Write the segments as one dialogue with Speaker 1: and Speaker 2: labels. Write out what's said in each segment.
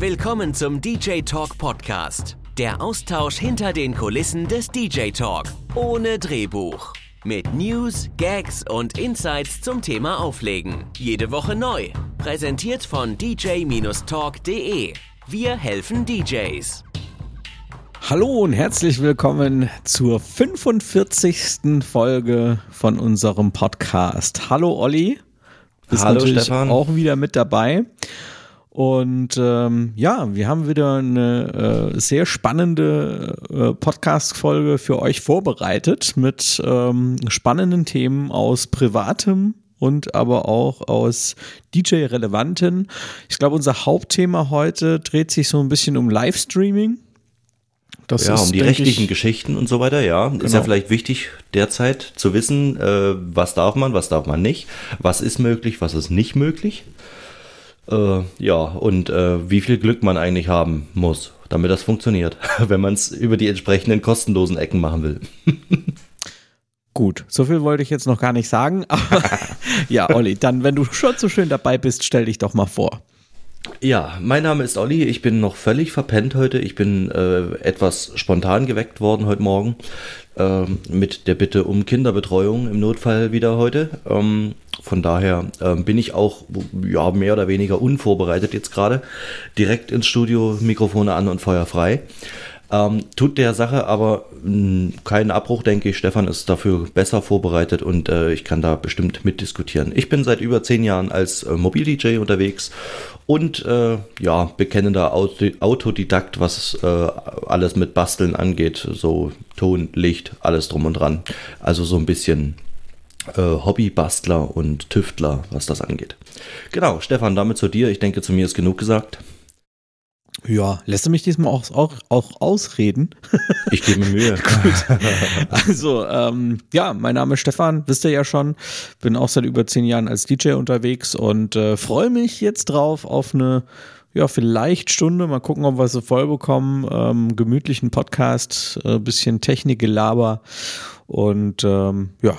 Speaker 1: Willkommen zum DJ Talk Podcast. Der Austausch hinter den Kulissen des DJ Talk. Ohne Drehbuch. Mit News, Gags und Insights zum Thema Auflegen. Jede Woche neu. Präsentiert von dj-talk.de. Wir helfen DJs.
Speaker 2: Hallo und herzlich willkommen zur 45. Folge von unserem Podcast. Hallo Olli. Bist
Speaker 3: Hallo
Speaker 2: natürlich
Speaker 3: Stefan.
Speaker 2: auch wieder mit dabei. Und ähm, ja, wir haben wieder eine äh, sehr spannende äh, Podcast-Folge für euch vorbereitet mit ähm, spannenden Themen aus privatem und aber auch aus DJ-relevanten. Ich glaube, unser Hauptthema heute dreht sich so ein bisschen um Livestreaming. Das
Speaker 3: ja,
Speaker 2: ist,
Speaker 3: um die rechtlichen
Speaker 2: ich,
Speaker 3: Geschichten und so weiter, ja. Ist
Speaker 2: Genau.
Speaker 3: ja vielleicht wichtig derzeit zu wissen, äh, was darf man, was darf man nicht, was ist möglich, was ist nicht möglich. Äh, ja, und äh, wie viel Glück man eigentlich haben muss, damit das funktioniert, wenn man es über die entsprechenden kostenlosen Ecken machen will.
Speaker 2: Gut, so viel wollte ich jetzt noch gar nicht sagen. Aber ja, Olli, dann, wenn du schon so schön dabei bist, stell dich doch mal vor.
Speaker 3: Ja, mein Name ist Olli. Ich bin noch völlig verpennt heute. Ich bin äh, etwas spontan geweckt worden heute Morgen ähm, mit der Bitte um Kinderbetreuung im Notfall wieder heute. Ähm, von daher ähm, bin ich auch ja, mehr oder weniger unvorbereitet jetzt gerade. Direkt ins Studio, Mikrofone an und Feuer frei. Ähm, tut der Sache aber mh, keinen Abbruch, denke ich. Stefan ist dafür besser vorbereitet und äh, ich kann da bestimmt mitdiskutieren. Ich bin seit über zehn Jahren als äh, Mobil-DJ unterwegs und äh, ja, bekennender Auto Autodidakt, was äh, alles mit Basteln angeht. So Ton, Licht, alles drum und dran. Also so ein bisschen Hobbybastler und Tüftler, was das angeht. Genau, Stefan, damit zu dir. Ich denke, zu mir ist genug gesagt.
Speaker 2: Ja, lässt du mich diesmal auch, auch, auch ausreden?
Speaker 3: Ich gebe mir Mühe.
Speaker 2: Also, ähm, ja, mein Name ist Stefan, wisst ihr ja schon. Bin auch seit über zehn Jahren als DJ unterwegs und äh, freue mich jetzt drauf auf eine, ja, vielleicht Stunde. Mal gucken, ob wir sie voll bekommen. Ähm, gemütlichen Podcast, äh, bisschen Technikgelaber. Und ähm, ja,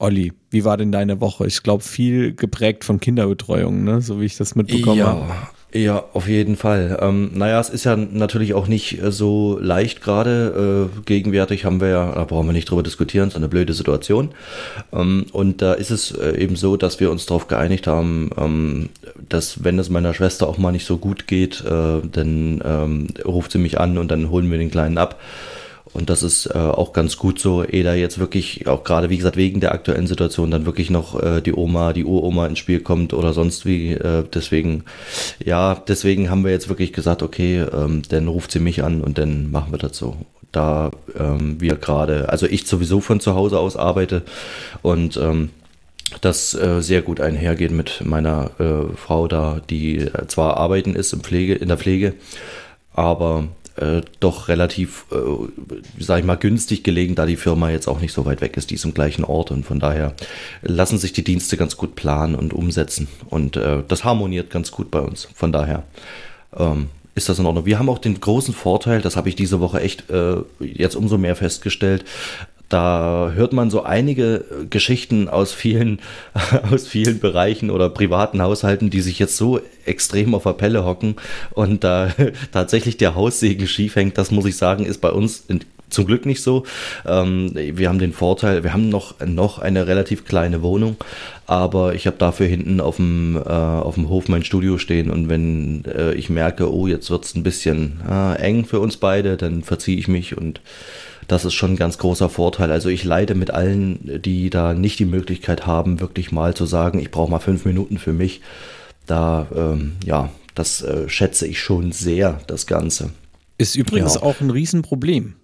Speaker 2: Olli, wie war denn deine Woche? Ich glaube, viel geprägt von Kinderbetreuung, ne? so wie ich das mitbekommen habe.
Speaker 3: Ja, ja, auf jeden Fall. Ähm, naja, es ist ja natürlich auch nicht äh, so leicht gerade. Äh, gegenwärtig haben wir ja, da brauchen wir nicht drüber diskutieren, so eine blöde Situation. Ähm, und da ist es äh, eben so, dass wir uns darauf geeinigt haben, ähm, dass wenn es meiner Schwester auch mal nicht so gut geht, äh, dann ähm, ruft sie mich an und dann holen wir den Kleinen ab. Und das ist äh, auch ganz gut so, ehe da jetzt wirklich, auch gerade wie gesagt, wegen der aktuellen Situation dann wirklich noch äh, die Oma, die Uroma ins Spiel kommt oder sonst wie. Äh, deswegen, ja, deswegen haben wir jetzt wirklich gesagt, okay, ähm, dann ruft sie mich an und dann machen wir das so. Da ähm, wir gerade, also ich sowieso von zu Hause aus arbeite und ähm, das äh, sehr gut einhergeht mit meiner äh, Frau da, die äh, zwar arbeiten ist im Pflege, in der Pflege, aber äh, doch relativ, äh, sag ich mal, günstig gelegen, da die Firma jetzt auch nicht so weit weg ist, die ist im gleichen Ort und von daher lassen sich die Dienste ganz gut planen und umsetzen und äh, das harmoniert ganz gut bei uns. Von daher ähm, ist das in Ordnung. Wir haben auch den großen Vorteil, das habe ich diese Woche echt äh, jetzt umso mehr festgestellt, da hört man so einige Geschichten aus vielen, aus vielen Bereichen oder privaten Haushalten, die sich jetzt so extrem auf der Pelle hocken und da tatsächlich der Haussegen schief hängt. Das muss ich sagen, ist bei uns in, zum Glück nicht so. Ähm, wir haben den Vorteil, wir haben noch, noch eine relativ kleine Wohnung, aber ich habe dafür hinten auf dem, äh, auf dem Hof mein Studio stehen und wenn äh, ich merke, oh, jetzt wird's ein bisschen äh, eng für uns beide, dann verziehe ich mich und das ist schon ein ganz großer Vorteil. Also ich leide mit allen, die da nicht die Möglichkeit haben, wirklich mal zu sagen, ich brauche mal fünf Minuten für mich. Da, ähm, ja, das äh, schätze ich schon sehr, das Ganze.
Speaker 2: Ist übrigens
Speaker 3: Ja.
Speaker 2: auch ein Riesenproblem.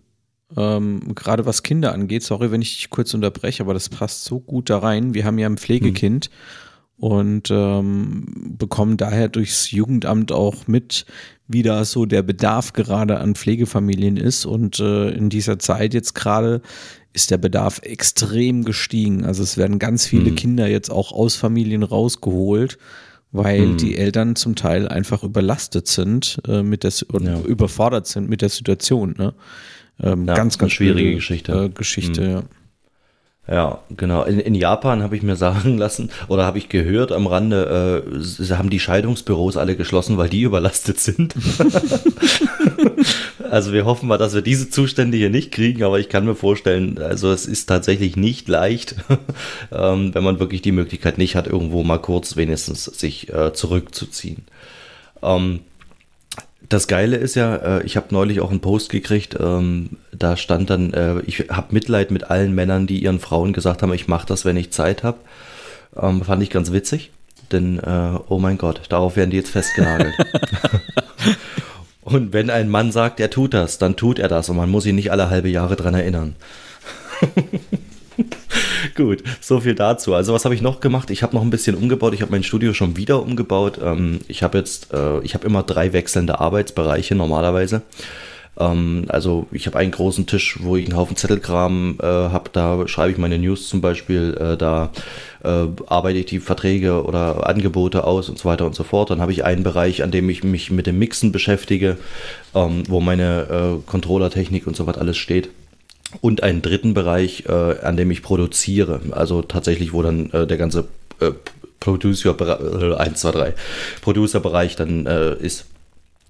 Speaker 2: Ähm, gerade was Kinder angeht, sorry, wenn ich dich kurz unterbreche, aber das passt so gut da rein. Wir haben ja ein Pflegekind und ähm, bekommen daher durchs Jugendamt auch mit, wie da so der Bedarf gerade an Pflegefamilien ist. Und äh, in dieser Zeit jetzt gerade ist der Bedarf extrem gestiegen. Also es werden ganz viele Kinder jetzt auch aus Familien rausgeholt, weil die Eltern zum Teil einfach überlastet sind äh, mit der
Speaker 3: Ja.
Speaker 2: überfordert sind mit der Situation. Ne? Ähm,
Speaker 3: Ja,
Speaker 2: ganz, ganz
Speaker 3: schwierige Geschichte.
Speaker 2: Äh, Geschichte, ja.
Speaker 3: Ja, genau. In, in Japan habe ich mir sagen lassen oder habe ich gehört am Rande, äh, haben die Scheidungsbüros alle geschlossen, weil die überlastet sind. also wir hoffen mal, dass wir diese Zustände hier nicht kriegen, aber ich kann mir vorstellen, also es ist tatsächlich nicht leicht, ähm, wenn man wirklich die Möglichkeit nicht hat, irgendwo mal kurz wenigstens sich äh, zurückzuziehen. Ähm, das Geile ist ja, äh, ich habe neulich auch einen Post gekriegt, ähm, da stand dann, äh, ich habe Mitleid mit allen Männern, die ihren Frauen gesagt haben, ich mache das, wenn ich Zeit habe. Ähm, fand ich ganz witzig, denn, äh, oh mein Gott, darauf werden die jetzt festgenagelt. und wenn ein Mann sagt, er tut das, dann tut er das und man muss ihn nicht alle halbe Jahre dran erinnern. Gut, so viel dazu. Also was habe ich noch gemacht? Ich habe noch ein bisschen umgebaut. Ich habe mein Studio schon wieder umgebaut. Ähm, ich habe jetzt, äh, ich habe immer drei wechselnde Arbeitsbereiche normalerweise. Ähm, also ich habe einen großen Tisch, wo ich einen Haufen Zettelkram äh, habe. Da schreibe ich meine News zum Beispiel. Äh, da arbeite ich die Verträge oder Angebote aus und so weiter und so fort. Dann habe ich einen Bereich, an dem ich mich mit dem Mixen beschäftige, ähm, wo meine Controllertechnik und so weiter alles steht und einen dritten Bereich, äh, an dem ich produziere. Also tatsächlich, wo dann äh, der ganze äh, Producer, äh, 1, 2, 3, Producer-Bereich dann äh, ist.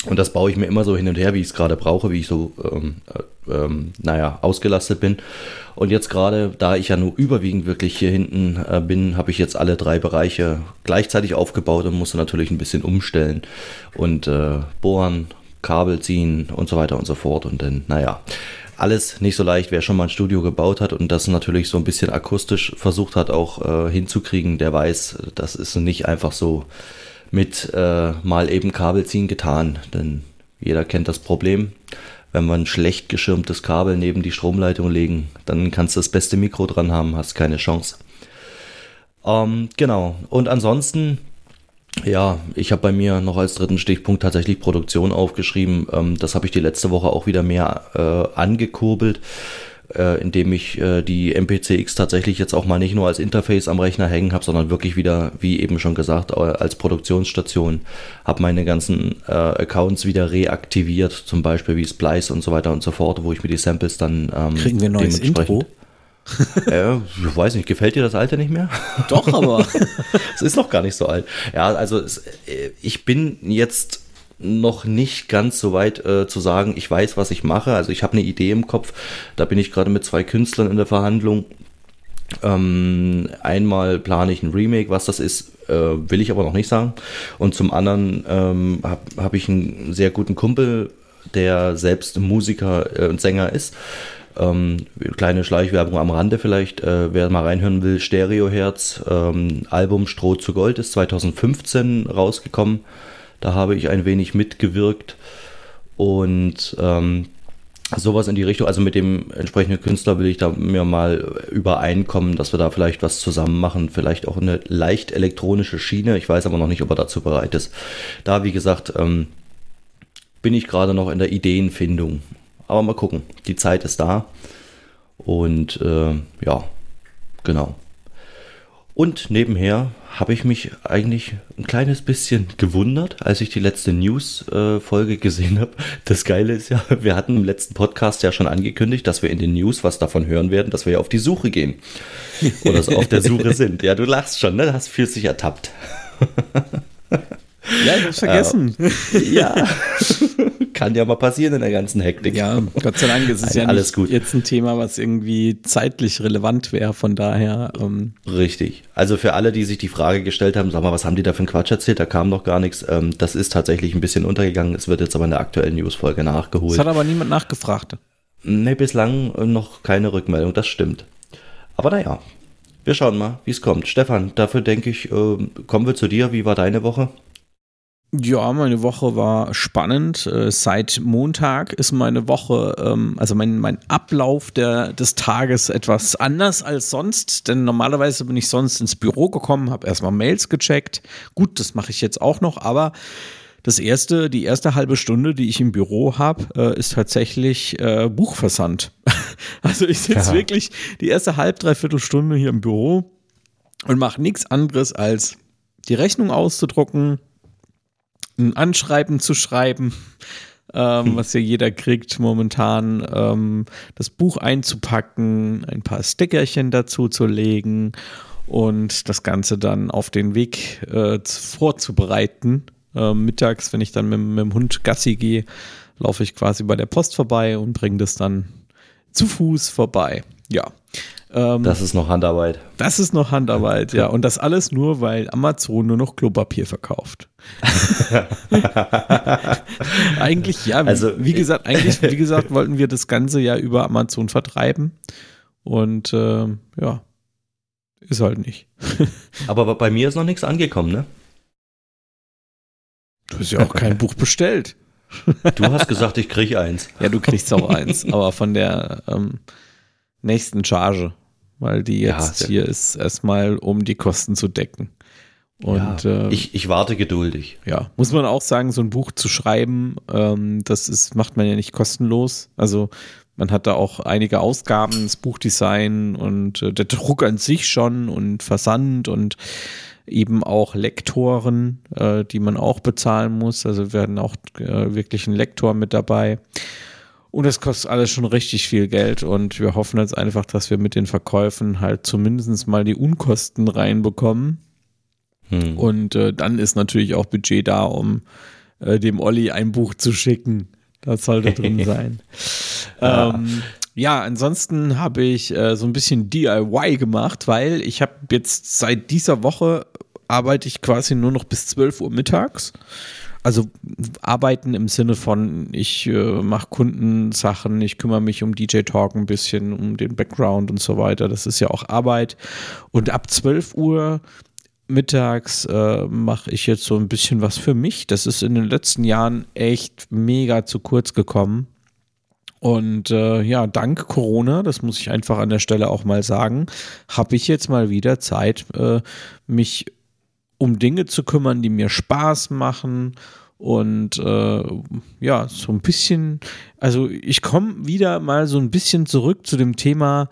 Speaker 3: Und das baue ich mir immer so hin und her, wie ich es gerade brauche, wie ich so, ähm, äh, ähm, naja, ausgelastet bin. Und jetzt gerade, da ich ja nur überwiegend wirklich hier hinten äh, bin, habe ich jetzt alle drei Bereiche gleichzeitig aufgebaut und musste natürlich ein bisschen umstellen und äh, bohren, Kabel ziehen und so weiter und so fort. Und dann, naja, alles nicht so leicht. Wer schon mal ein Studio gebaut hat und das natürlich so ein bisschen akustisch versucht hat auch äh, hinzukriegen, der weiß, das ist nicht einfach so mit äh, mal eben Kabel ziehen getan. Denn jeder kennt das Problem. Wenn wir ein schlecht geschirmtes Kabel neben die Stromleitung legen, dann kannst du das beste Mikro dran haben, hast keine Chance. Ähm, genau. Und ansonsten ja, ich habe bei mir noch als dritten Stichpunkt tatsächlich Produktion aufgeschrieben. Ähm, das habe ich die letzte Woche auch wieder mehr äh, angekurbelt, äh, indem ich äh, die MPCX tatsächlich jetzt auch mal nicht nur als Interface am Rechner hängen habe, sondern wirklich wieder, wie eben schon gesagt, als Produktionsstation, habe meine ganzen äh, Accounts wieder reaktiviert, zum Beispiel wie Splice und so weiter und so fort, wo ich mir die Samples dann
Speaker 2: ähm, Kriegen wir ein neues Intro?
Speaker 3: äh, ich weiß nicht, gefällt dir das Alter nicht mehr?
Speaker 2: Doch, aber.
Speaker 3: es ist noch gar nicht so alt. Ja, also es, äh, ich bin jetzt noch nicht ganz so weit äh, zu sagen, ich weiß, was ich mache. Also ich habe eine Idee im Kopf. Da bin ich gerade mit zwei Künstlern in der Verhandlung. Ähm, einmal plane ich ein Remake, was das ist, äh, will ich aber noch nicht sagen. Und zum anderen ähm, habe hab ich einen sehr guten Kumpel, der selbst Musiker äh, und Sänger ist. Ähm, kleine Schleichwerbung am Rande vielleicht, äh, wer mal reinhören will, Stereoherz, ähm, Album Stroh zu Gold ist 2015 rausgekommen. Da habe ich ein wenig mitgewirkt und ähm, sowas in die Richtung. Also mit dem entsprechenden Künstler will ich da mir mal übereinkommen, dass wir da vielleicht was zusammen machen. Vielleicht auch eine leicht elektronische Schiene. Ich weiß aber noch nicht, ob er dazu bereit ist. Da, wie gesagt, ähm, bin ich gerade noch in der Ideenfindung. Aber mal gucken. Die Zeit ist da. Und äh, ja, genau. Und nebenher habe ich mich eigentlich ein kleines bisschen gewundert, als ich die letzte News-Folge äh, gesehen habe. Das Geile ist ja, wir hatten im letzten Podcast ja schon angekündigt, dass wir in den News was davon hören werden, dass wir ja auf die Suche gehen. Oder so auf der Suche sind. Ja, du lachst schon, ne? Du hast fühlst dich ertappt.
Speaker 2: Ja, ich hab's vergessen.
Speaker 3: Äh, ja. Kann ja mal passieren in der ganzen Hektik.
Speaker 2: Ja, Gott sei Dank ist es ja alles gut. jetzt ein Thema, was irgendwie zeitlich relevant wäre, von daher. Ähm
Speaker 3: Richtig. Also für alle, die sich die Frage gestellt haben, sag mal, was haben die da für einen Quatsch erzählt? Da kam noch gar nichts. Ähm, das ist tatsächlich ein bisschen untergegangen. Es wird jetzt aber in der aktuellen Newsfolge nachgeholt. Es
Speaker 2: hat aber niemand nachgefragt.
Speaker 3: Nee, bislang noch keine Rückmeldung, das stimmt. Aber naja, wir schauen mal, wie es kommt. Stefan, dafür denke ich, äh, kommen wir zu dir. Wie war deine Woche?
Speaker 2: Ja, meine Woche war spannend. Äh, seit Montag ist meine Woche, ähm, also mein, mein Ablauf der, des Tages etwas anders als sonst, denn normalerweise bin ich sonst ins Büro gekommen, habe erstmal Mails gecheckt. Gut, das mache ich jetzt auch noch, aber das erste, die erste halbe Stunde, die ich im Büro habe, äh, ist tatsächlich äh, Buchversand. also ich sitze wirklich die erste halb, dreiviertel Stunde hier im Büro und mache nichts anderes als die Rechnung auszudrucken, ein Anschreiben zu schreiben, ähm, was ja jeder kriegt momentan, ähm, das Buch einzupacken, ein paar Stickerchen dazu zu legen und das Ganze dann auf den Weg äh, vorzubereiten. Äh, mittags, wenn ich dann mit, mit dem Hund Gassi gehe, laufe ich quasi bei der Post vorbei und bringe das dann zu Fuß vorbei. Ja.
Speaker 3: Ähm, das ist noch Handarbeit.
Speaker 2: Das ist noch Handarbeit, ja. Und das alles nur, weil Amazon nur noch Klopapier verkauft. eigentlich, ja, also, wie gesagt, eigentlich, wie gesagt, wollten wir das Ganze ja über Amazon vertreiben. Und äh, ja, ist halt nicht.
Speaker 3: Aber bei mir ist noch nichts angekommen, ne?
Speaker 2: Du hast ja auch kein Buch bestellt.
Speaker 3: Du hast gesagt, ich krieg eins.
Speaker 2: Ja, du kriegst auch eins, aber von der ähm, nächsten Charge, weil die jetzt ja, hier ist erstmal, um die Kosten zu decken.
Speaker 3: Und ja, äh, ich, ich warte geduldig.
Speaker 2: Ja, muss man auch sagen, so ein Buch zu schreiben, ähm, das ist, macht man ja nicht kostenlos. Also man hat da auch einige Ausgaben, das Buchdesign und äh, der Druck an sich schon und Versand und eben auch Lektoren, äh, die man auch bezahlen muss. Also werden auch äh, wirklich ein Lektor mit dabei. Und das kostet alles schon richtig viel Geld und wir hoffen jetzt einfach, dass wir mit den Verkäufen halt zumindest mal die Unkosten reinbekommen. Hm. Und äh, dann ist natürlich auch Budget da, um äh, dem Olli ein Buch zu schicken. Das sollte drin sein. ja. Ähm, ja, ansonsten habe ich äh, so ein bisschen DIY gemacht, weil ich habe jetzt seit dieser Woche arbeite ich quasi nur noch bis 12 Uhr mittags also arbeiten im Sinne von, ich äh, mache Kundensachen, ich kümmere mich um DJ Talk ein bisschen, um den Background und so weiter. Das ist ja auch Arbeit. Und ab 12 Uhr mittags äh, mache ich jetzt so ein bisschen was für mich. Das ist in den letzten Jahren echt mega zu kurz gekommen. Und äh, ja, dank Corona, das muss ich einfach an der Stelle auch mal sagen, habe ich jetzt mal wieder Zeit, äh, mich um Dinge zu kümmern, die mir Spaß machen und äh, ja, so ein bisschen, also ich komme wieder mal so ein bisschen zurück zu dem Thema,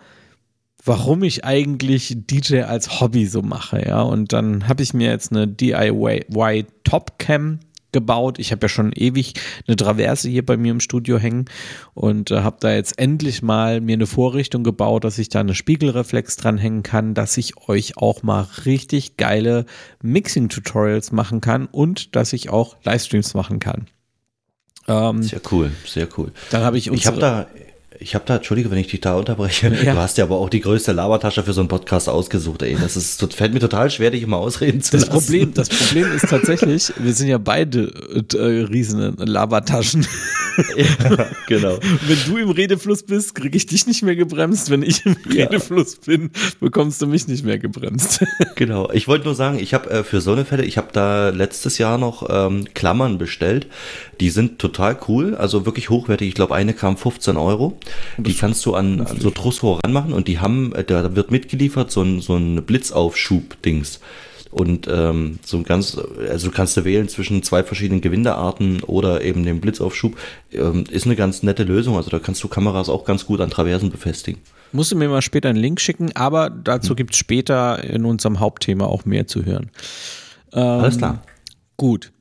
Speaker 2: warum ich eigentlich DJ als Hobby so mache, ja. Und dann habe ich mir jetzt eine DIY Top Cam gebaut. Ich habe ja schon ewig eine Traverse hier bei mir im Studio hängen und äh, habe da jetzt endlich mal mir eine Vorrichtung gebaut, dass ich da eine Spiegelreflex dranhängen kann, dass ich euch auch mal richtig geile Mixing-Tutorials machen kann und dass ich auch Livestreams machen kann.
Speaker 3: Ähm, sehr cool, sehr cool.
Speaker 2: Dann habe ich
Speaker 3: Ich habe da ich habe da, entschuldige, wenn ich dich da unterbreche, ja. du hast ja aber auch die größte Labertasche für so einen Podcast ausgesucht, ey. Das ist, fällt mir total schwer, dich immer ausreden zu
Speaker 2: das lassen. Problem, das Problem ist tatsächlich, wir sind ja beide äh, riesen Labertaschen. Ja, genau. Wenn du im Redefluss bist, kriege ich dich nicht mehr gebremst. Wenn ich im ja. Redefluss bin, bekommst du mich nicht mehr gebremst.
Speaker 3: Genau. Ich wollte nur sagen, ich habe äh, für so eine Fälle, ich habe da letztes Jahr noch ähm, Klammern bestellt. Die sind total cool, also wirklich hochwertig. Ich glaube, eine kam 15 Euro. Die kannst du an, an so Trussrohr ranmachen und die haben, äh, da wird mitgeliefert so ein, so ein Blitzaufschub-Dings. Und ähm, so ganz, also du kannst du wählen zwischen zwei verschiedenen Gewindearten oder eben dem Blitzaufschub. Ähm, ist eine ganz nette Lösung. Also da kannst du Kameras auch ganz gut an Traversen befestigen.
Speaker 2: Musst du mir mal später einen Link schicken, aber dazu hm. gibt es später in unserem Hauptthema auch mehr zu hören.
Speaker 3: Ähm, Alles klar.
Speaker 2: Gut.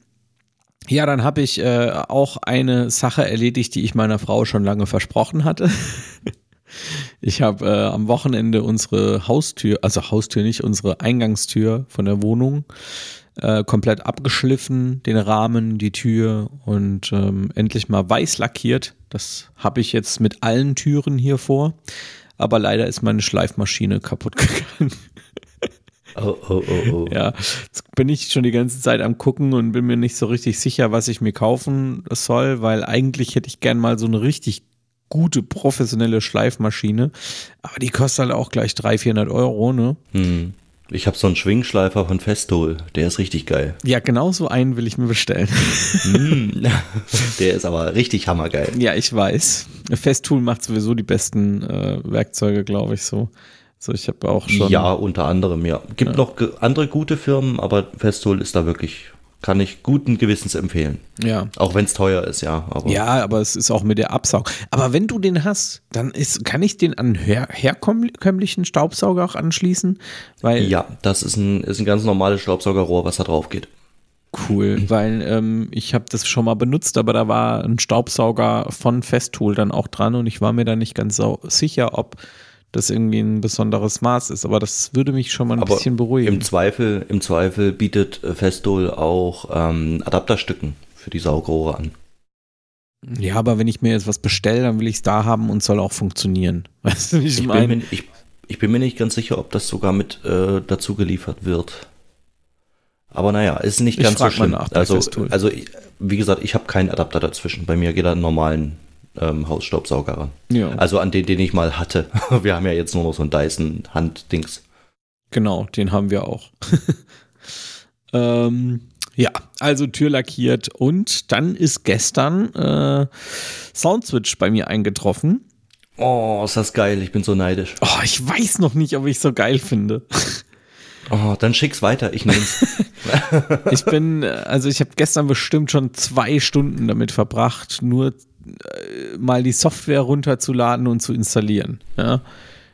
Speaker 2: Ja, dann habe ich äh, auch eine Sache erledigt, die ich meiner Frau schon lange versprochen hatte. ich habe äh, am Wochenende unsere Haustür, also Haustür nicht, unsere Eingangstür von der Wohnung äh, komplett abgeschliffen, den Rahmen, die Tür und ähm, endlich mal weiß lackiert. Das habe ich jetzt mit allen Türen hier vor. Aber leider ist meine Schleifmaschine kaputt gegangen. Oh, oh, oh, oh. Ja, jetzt bin ich schon die ganze Zeit am gucken und bin mir nicht so richtig sicher, was ich mir kaufen soll, weil eigentlich hätte ich gern mal so eine richtig gute professionelle Schleifmaschine, aber die kostet halt auch gleich 300, 400 Euro, ne? Hm.
Speaker 3: Ich habe so einen Schwingschleifer von Festool, der ist richtig geil.
Speaker 2: Ja, genau so einen will ich mir bestellen.
Speaker 3: Hm. der ist aber richtig hammergeil.
Speaker 2: Ja, ich weiß. Festool macht sowieso die besten äh, Werkzeuge, glaube ich so. So, ich habe auch schon.
Speaker 3: Ja, unter anderem, ja. Gibt ja. noch andere gute Firmen, aber Festool ist da wirklich, kann ich guten Gewissens empfehlen.
Speaker 2: Ja.
Speaker 3: Auch wenn es teuer ist, ja.
Speaker 2: Aber ja, aber es ist auch mit der Absaug. Aber wenn du den hast, dann ist, kann ich den an her herkömmlichen Staubsauger auch anschließen? Weil
Speaker 3: ja, das ist ein, ist ein ganz normales Staubsaugerrohr, was da drauf geht.
Speaker 2: cool, weil ähm, ich habe das schon mal benutzt, aber da war ein Staubsauger von Festool dann auch dran und ich war mir da nicht ganz sicher, ob das irgendwie ein besonderes Maß ist. Aber das würde mich schon mal ein aber bisschen beruhigen.
Speaker 3: Im Zweifel, im Zweifel bietet Festool auch ähm, Adapterstücken für die Saugrohre an.
Speaker 2: Ja, aber wenn ich mir jetzt was bestelle, dann will ich es da haben und soll auch funktionieren. Weißt du, ich, ich?
Speaker 3: Bin mir, ich, ich, bin mir nicht ganz sicher, ob das sogar mit äh, dazu geliefert wird. Aber naja, ist nicht ich ganz so schlimm. Nach, also, also, wie gesagt, ich habe keinen Adapter dazwischen. Bei mir geht er einen normalen ähm, Hausstaubsauger ran. Ja. Also an den, den ich mal hatte. Wir haben ja jetzt nur noch so ein Dyson Handdings.
Speaker 2: Genau, den haben wir auch. ähm, ja, also Tür lackiert und dann ist gestern äh, Soundswitch bei mir eingetroffen.
Speaker 3: Oh, ist das geil, ich bin so neidisch.
Speaker 2: Oh, ich weiß noch nicht, ob ich so geil finde.
Speaker 3: Oh, dann schick's weiter, ich nehm's.
Speaker 2: ich bin, also ich habe gestern bestimmt schon zwei Stunden damit verbracht, nur äh, mal die Software runterzuladen und zu installieren. Ja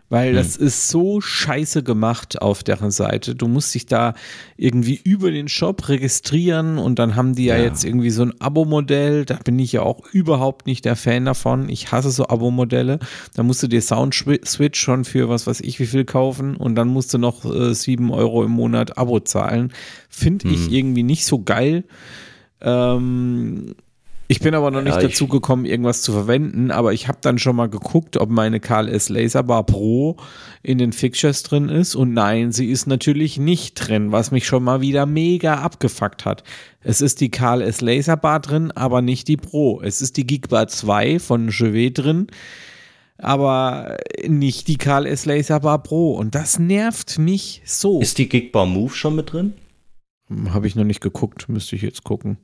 Speaker 2: weil hm. das ist so scheiße gemacht auf deren Seite. Du musst dich da irgendwie über den Shop registrieren und dann haben die ja, ja jetzt irgendwie so ein Abo-Modell. Da bin ich ja auch überhaupt nicht der Fan davon. Ich hasse so Abo-Modelle. Da musst du dir Sound Switch schon für was weiß ich wie viel kaufen und dann musst du noch äh, 7 Euro im Monat Abo zahlen. Finde hm. ich irgendwie nicht so geil. Ähm, ich bin aber noch nicht ja, dazu gekommen, irgendwas zu verwenden, aber ich habe dann schon mal geguckt, ob meine KLS Laserbar Pro in den Fixtures drin ist und nein, sie ist natürlich nicht drin, was mich schon mal wieder mega abgefuckt hat. Es ist die KLS Laserbar drin, aber nicht die Pro. Es ist die Gigbar 2 von Chevet drin, aber nicht die KLS Laserbar Pro und das nervt mich so.
Speaker 3: Ist die Gigbar Move schon mit drin?
Speaker 2: Habe ich noch nicht geguckt, müsste ich jetzt gucken.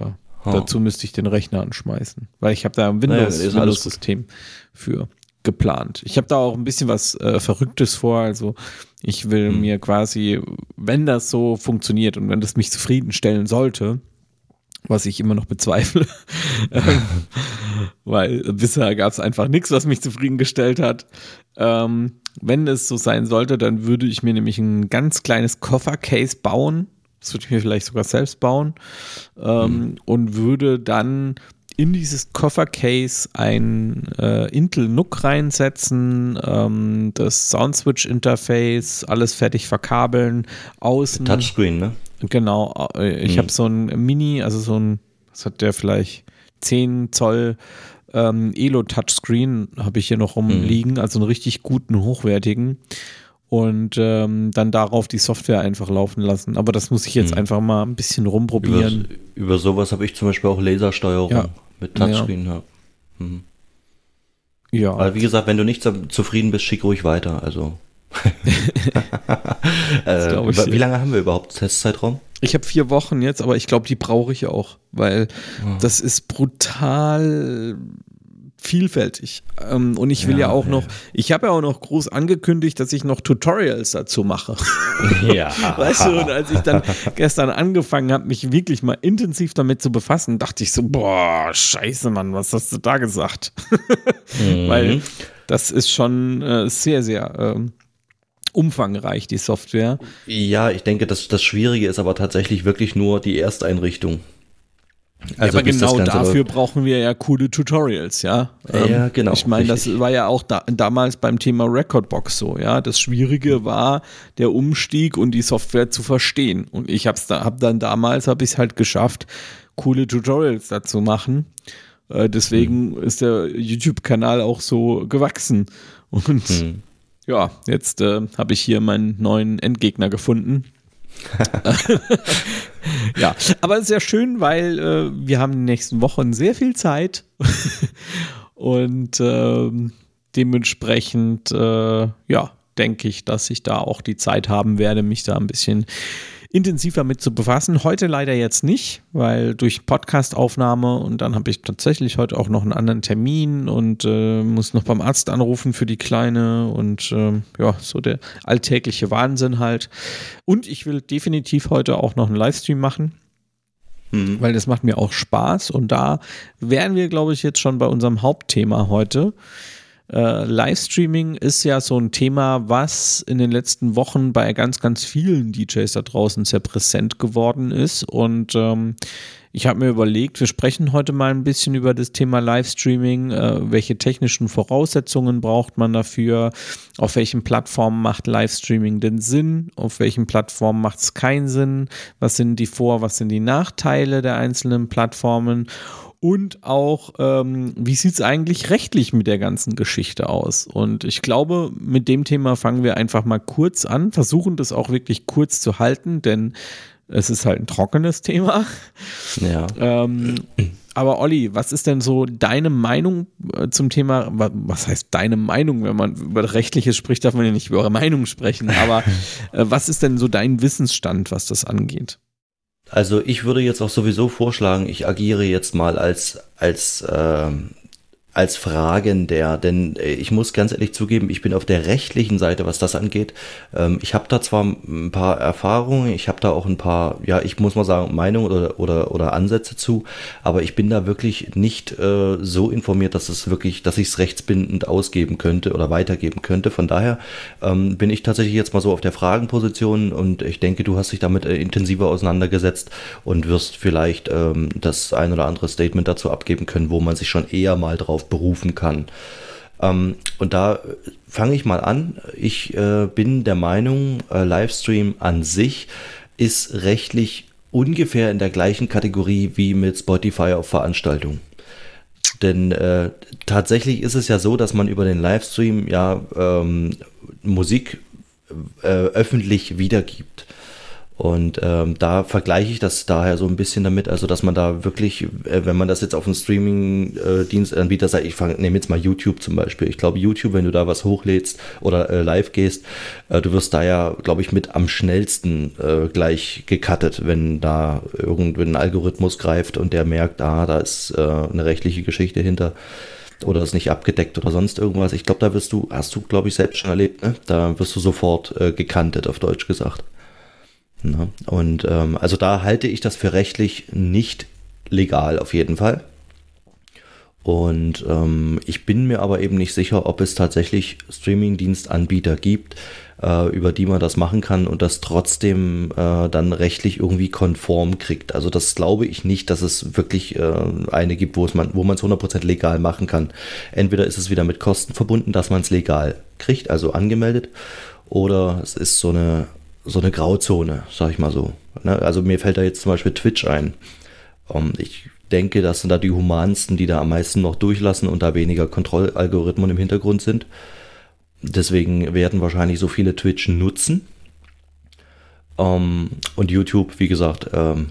Speaker 2: Ja. Oh. Dazu müsste ich den Rechner anschmeißen, weil ich habe da ein Windows-System Windows für geplant. Ich habe da auch ein bisschen was äh, Verrücktes vor. Also ich will hm. mir quasi, wenn das so funktioniert und wenn das mich zufriedenstellen sollte, was ich immer noch bezweifle, ähm, weil bisher gab es einfach nichts, was mich zufriedengestellt hat. Ähm, wenn es so sein sollte, dann würde ich mir nämlich ein ganz kleines Koffercase bauen das würde ich mir vielleicht sogar selbst bauen. Ähm, mhm. Und würde dann in dieses Koffercase ein äh, Intel NUC reinsetzen, ähm, das Soundswitch Interface, alles fertig verkabeln, außen.
Speaker 3: Touchscreen, ne?
Speaker 2: Genau, äh, ich mhm. habe so ein Mini, also so ein, was hat der vielleicht 10 Zoll ähm, Elo Touchscreen habe ich hier noch rumliegen, mhm. also einen richtig guten, hochwertigen und ähm, dann darauf die Software einfach laufen lassen. Aber das muss ich jetzt hm. einfach mal ein bisschen rumprobieren.
Speaker 3: Über, über sowas habe ich zum Beispiel auch Lasersteuerung ja. mit Touchscreen. Ja. Mhm. ja. Aber wie gesagt, wenn du nicht zufrieden bist, schick ruhig weiter. Also. äh, wie lange haben wir überhaupt Testzeitraum?
Speaker 2: Ich habe vier Wochen jetzt, aber ich glaube, die brauche ich auch, weil oh. das ist brutal vielfältig. Ähm, und ich will ja, ja auch ja. noch, ich habe ja auch noch groß angekündigt, dass ich noch Tutorials dazu mache. Ja. weißt du, und als ich dann gestern angefangen habe, mich wirklich mal intensiv damit zu befassen, dachte ich so, boah, scheiße, Mann, was hast du da gesagt? mhm. Weil das ist schon äh, sehr, sehr ähm, umfangreich, die Software.
Speaker 3: Ja, ich denke, dass das Schwierige ist aber tatsächlich wirklich nur die Ersteinrichtung.
Speaker 2: Also ja, aber genau dafür brauchen wir ja coole Tutorials, ja.
Speaker 3: Ja, ähm, genau.
Speaker 2: Ich meine, das war ja auch da, damals beim Thema Recordbox so, ja. Das Schwierige war der Umstieg und die Software zu verstehen. Und ich hab's da, hab dann damals, habe ich es halt geschafft, coole Tutorials dazu machen. Äh, deswegen hm. ist der YouTube-Kanal auch so gewachsen. Und hm. ja, jetzt äh, habe ich hier meinen neuen Endgegner gefunden. ja, aber sehr schön, weil äh, wir haben in den nächsten Wochen sehr viel Zeit. Und äh, dementsprechend, äh, ja, denke ich, dass ich da auch die Zeit haben werde, mich da ein bisschen intensiver mit zu befassen. Heute leider jetzt nicht, weil durch Podcastaufnahme und dann habe ich tatsächlich heute auch noch einen anderen Termin und äh, muss noch beim Arzt anrufen für die Kleine und äh, ja, so der alltägliche Wahnsinn halt. Und ich will definitiv heute auch noch einen Livestream machen. Mhm. Weil das macht mir auch Spaß und da wären wir, glaube ich, jetzt schon bei unserem Hauptthema heute. Äh, Livestreaming ist ja so ein Thema, was in den letzten Wochen bei ganz, ganz vielen DJs da draußen sehr präsent geworden ist. Und ähm, ich habe mir überlegt, wir sprechen heute mal ein bisschen über das Thema Livestreaming. Äh, welche technischen Voraussetzungen braucht man dafür? Auf welchen Plattformen macht Livestreaming denn Sinn? Auf welchen Plattformen macht es keinen Sinn? Was sind die Vor-, was sind die Nachteile der einzelnen Plattformen? Und auch, ähm, wie sieht es eigentlich rechtlich mit der ganzen Geschichte aus? Und ich glaube, mit dem Thema fangen wir einfach mal kurz an, versuchen das auch wirklich kurz zu halten, denn es ist halt ein trockenes Thema.
Speaker 3: Ja.
Speaker 2: Ähm, aber Olli, was ist denn so deine Meinung äh, zum Thema, was heißt deine Meinung, wenn man über Rechtliches spricht, darf man ja nicht über eure Meinung sprechen, aber äh, was ist denn so dein Wissensstand, was das angeht?
Speaker 3: Also ich würde jetzt auch sowieso vorschlagen, ich agiere jetzt mal als, als ähm, als Fragen der, denn äh, ich muss ganz ehrlich zugeben, ich bin auf der rechtlichen Seite, was das angeht. Ähm, ich habe da zwar ein paar Erfahrungen, ich habe da auch ein paar, ja, ich muss mal sagen, Meinungen oder, oder, oder Ansätze zu, aber ich bin da wirklich nicht äh, so informiert, dass es wirklich, dass ich es rechtsbindend ausgeben könnte oder weitergeben könnte. Von daher ähm, bin ich tatsächlich jetzt mal so auf der Fragenposition und ich denke, du hast dich damit äh, intensiver auseinandergesetzt und wirst vielleicht ähm, das ein oder andere Statement dazu abgeben können, wo man sich schon eher mal drauf berufen kann. Ähm, und da fange ich mal an. Ich äh, bin der Meinung, äh, Livestream an sich ist rechtlich ungefähr in der gleichen Kategorie wie mit Spotify auf Veranstaltungen. Denn äh, tatsächlich ist es ja so, dass man über den Livestream ja ähm, Musik äh, öffentlich wiedergibt. Und ähm, da vergleiche ich das daher so ein bisschen damit, also dass man da wirklich, äh, wenn man das jetzt auf einen Streaming-Dienstanbieter äh, sagt, ich nehme jetzt mal YouTube zum Beispiel. Ich glaube, YouTube, wenn du da was hochlädst oder äh, live gehst, äh, du wirst da ja, glaube ich, mit am schnellsten äh, gleich gecuttet, wenn da irgendein ein Algorithmus greift und der merkt, ah, da ist äh, eine rechtliche Geschichte hinter oder ist nicht abgedeckt oder sonst irgendwas. Ich glaube, da wirst du, hast du, glaube ich, selbst schon erlebt, ne? Da wirst du sofort äh, gekantet, auf Deutsch gesagt. Ne? Und ähm, also da halte ich das für rechtlich nicht legal auf jeden Fall. Und ähm, ich bin mir aber eben nicht sicher, ob es tatsächlich Streaming-Dienstanbieter gibt, äh, über die man das machen kann und das trotzdem äh, dann rechtlich irgendwie konform kriegt. Also das glaube ich nicht, dass es wirklich äh, eine gibt, wo es man, wo man es 100% legal machen kann. Entweder ist es wieder mit Kosten verbunden, dass man es legal kriegt, also angemeldet, oder es ist so eine so eine Grauzone, sag ich mal so. Ne? Also mir fällt da jetzt zum Beispiel Twitch ein. Ähm, ich denke, das sind da die humansten, die da am meisten noch durchlassen und da weniger Kontrollalgorithmen im Hintergrund sind. Deswegen werden wahrscheinlich so viele Twitch nutzen. Ähm, und YouTube, wie gesagt, ähm,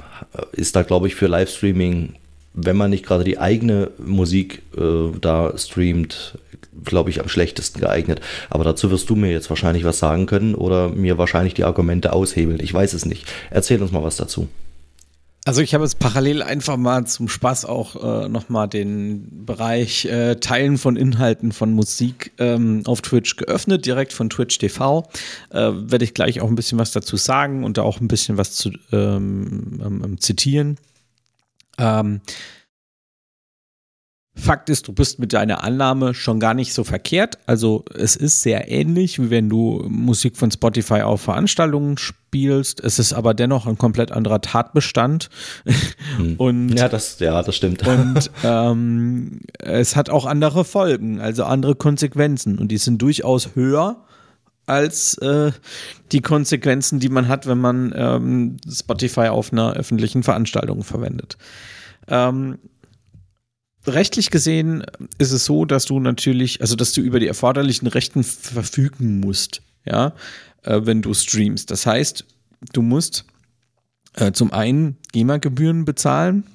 Speaker 3: ist da, glaube ich, für Livestreaming, wenn man nicht gerade die eigene Musik äh, da streamt, glaube ich, am schlechtesten geeignet. Aber dazu wirst du mir jetzt wahrscheinlich was sagen können oder mir wahrscheinlich die Argumente aushebeln. Ich weiß es nicht. Erzähl uns mal was dazu.
Speaker 2: Also ich habe jetzt parallel einfach mal zum Spaß auch äh, nochmal den Bereich äh, Teilen von Inhalten von Musik ähm, auf Twitch geöffnet, direkt von Twitch TV. Äh, Werde ich gleich auch ein bisschen was dazu sagen und da auch ein bisschen was zu ähm, ähm, zitieren. Ähm, Fakt ist, du bist mit deiner Annahme schon gar nicht so verkehrt. Also es ist sehr ähnlich, wie wenn du Musik von Spotify auf Veranstaltungen spielst. Es ist aber dennoch ein komplett anderer Tatbestand.
Speaker 3: Hm. Und, ja, das, ja, das stimmt.
Speaker 2: Und ähm, es hat auch andere Folgen, also andere Konsequenzen. Und die sind durchaus höher als äh, die Konsequenzen, die man hat, wenn man ähm, Spotify auf einer öffentlichen Veranstaltung verwendet. Ähm, rechtlich gesehen ist es so, dass du natürlich, also dass du über die erforderlichen Rechten verfügen musst, ja, äh, wenn du streamst. Das heißt, du musst äh, zum einen GEMA-Gebühren bezahlen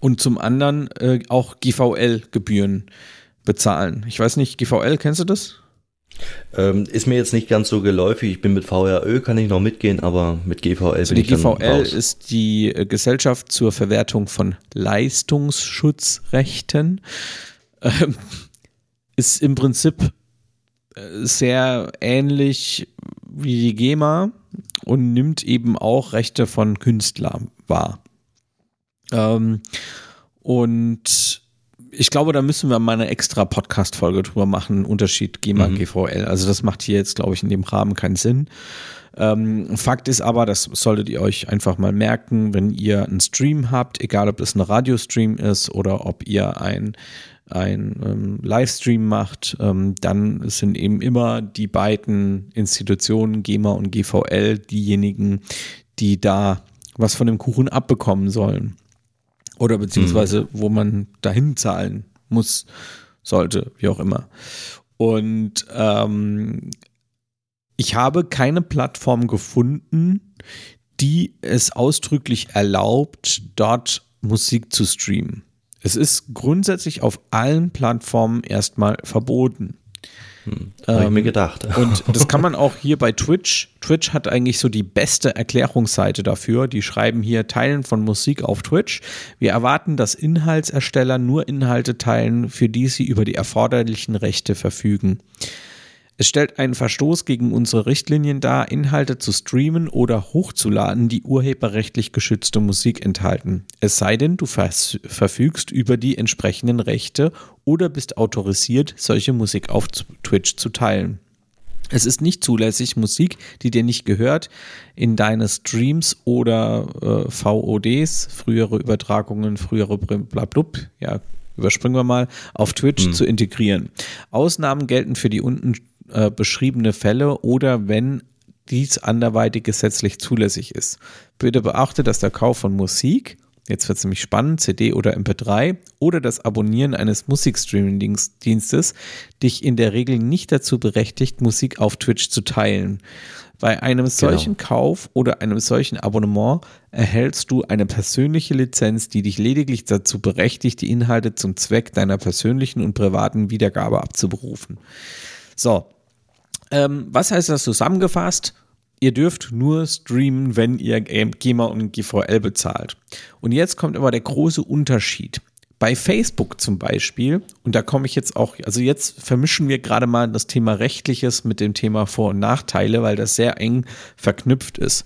Speaker 2: und zum anderen äh, auch GVL-Gebühren bezahlen. Ich weiß nicht, GVL, kennst du das?
Speaker 3: Ähm, ist mir jetzt nicht ganz so geläufig. Ich bin mit VRÖ, kann ich noch mitgehen, aber mit GVL
Speaker 2: also
Speaker 3: bin
Speaker 2: die GVL ist die äh, Gesellschaft zur Verwertung von Leistungsschutzrechten. Ähm, ist im Prinzip äh, sehr ähnlich wie die GEMA und nimmt eben auch Rechte von Künstlern wahr. Ähm, und ich glaube, da müssen wir mal eine extra Podcast-Folge drüber machen, Unterschied GEMA,
Speaker 3: Mhm.
Speaker 2: GVL. Also das macht hier jetzt, glaube ich, in dem Rahmen keinen Sinn. Ähm, Fakt ist aber, das solltet ihr euch einfach mal merken, wenn ihr einen Stream habt, egal ob das ein Radiostream ist oder ob ihr ein, ein ähm, Livestream macht, ähm, dann sind eben immer die beiden Institutionen, GEMA und GVL, diejenigen, die da was von dem Kuchen abbekommen sollen. Oder beziehungsweise, wo man dahin zahlen muss, sollte, wie auch immer. Und ähm, ich habe keine Plattform gefunden, die es ausdrücklich erlaubt, dort Musik zu streamen. Es ist grundsätzlich auf allen Plattformen erstmal verboten.
Speaker 3: Habe ich
Speaker 2: Ähm,
Speaker 3: mir gedacht.
Speaker 2: Und das kann man auch hier bei Twitch. Twitch hat eigentlich so die beste Erklärungsseite dafür. Die schreiben hier Teilen von Musik auf Twitch. Wir erwarten, dass Inhaltsersteller nur Inhalte teilen, für die sie über die erforderlichen Rechte verfügen. Es stellt einen Verstoß gegen unsere Richtlinien dar, Inhalte zu streamen oder hochzuladen, die urheberrechtlich geschützte Musik enthalten. Es sei denn, du verfügst über die entsprechenden Rechte oder bist autorisiert, solche Musik auf Twitch zu teilen. Es ist nicht zulässig, Musik, die dir nicht gehört, in deine Streams oder äh, VODs, frühere Übertragungen, frühere blablub, ja, überspringen wir mal, auf Twitch zu integrieren. Ausnahmen gelten für die unten äh, beschriebene Fälle oder wenn dies anderweitig gesetzlich zulässig ist. Bitte beachte, dass der Kauf von Musik, jetzt wird es nämlich spannend, CD oder MP3 oder das Abonnieren eines Musikstreaming-Dienstes dich in der Regel nicht dazu berechtigt, Musik auf Twitch zu teilen. Bei einem solchen Kauf oder einem solchen Abonnement erhältst du eine persönliche Lizenz, die dich lediglich dazu berechtigt, die Inhalte zum Zweck deiner persönlichen und privaten Wiedergabe abzuberufen. So, ähm, was heißt das zusammengefasst? Ihr dürft nur streamen, wenn ihr GEMA und GVL bezahlt. Und jetzt kommt aber der große Unterschied. Bei Facebook zum Beispiel, und da komme ich jetzt auch, also jetzt vermischen wir gerade mal das Thema Rechtliches mit dem Thema Vor- und Nachteile, weil das sehr eng verknüpft ist.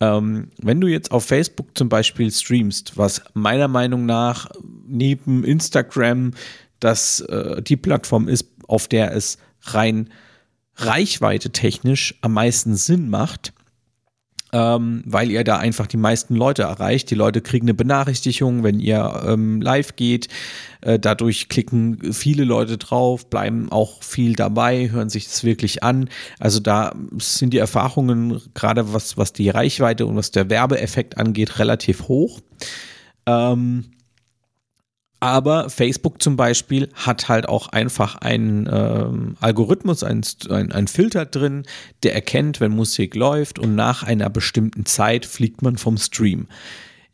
Speaker 2: Ähm, wenn du jetzt auf Facebook zum Beispiel streamst, was meiner Meinung nach neben Instagram das äh, die Plattform ist, auf der es rein Reichweite technisch am meisten Sinn macht, ähm, weil ihr da einfach die meisten Leute erreicht. Die Leute kriegen eine Benachrichtigung, wenn ihr ähm, live geht. Äh, dadurch klicken viele Leute drauf, bleiben auch viel dabei, hören sich das wirklich an. Also da sind die Erfahrungen, gerade was, was die Reichweite und was der Werbeeffekt angeht, relativ hoch. Ähm, aber Facebook zum Beispiel hat halt auch einfach einen ähm, Algorithmus, einen ein, Filter drin, der erkennt, wenn Musik läuft und nach einer bestimmten Zeit fliegt man vom Stream.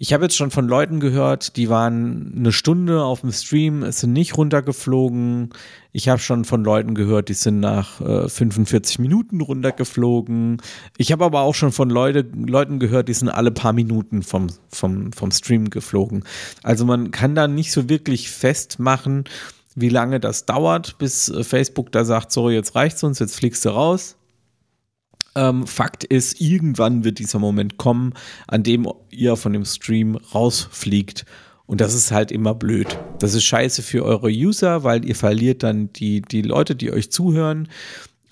Speaker 2: Ich habe jetzt schon von Leuten gehört, die waren eine Stunde auf dem Stream, sind nicht runtergeflogen. Ich habe schon von Leuten gehört, die sind nach äh, 45 Minuten runtergeflogen. Ich habe aber auch schon von Leute, Leuten gehört, die sind alle paar Minuten vom, vom, vom Stream geflogen. Also man kann da nicht so wirklich festmachen, wie lange das dauert, bis äh, Facebook da sagt, so, jetzt reicht's uns, jetzt fliegst du raus. Ähm, Fakt ist, irgendwann wird dieser Moment kommen, an dem ihr von dem Stream rausfliegt. Und das ist halt immer blöd. Das ist scheiße für eure User, weil ihr verliert dann die, die Leute, die euch zuhören.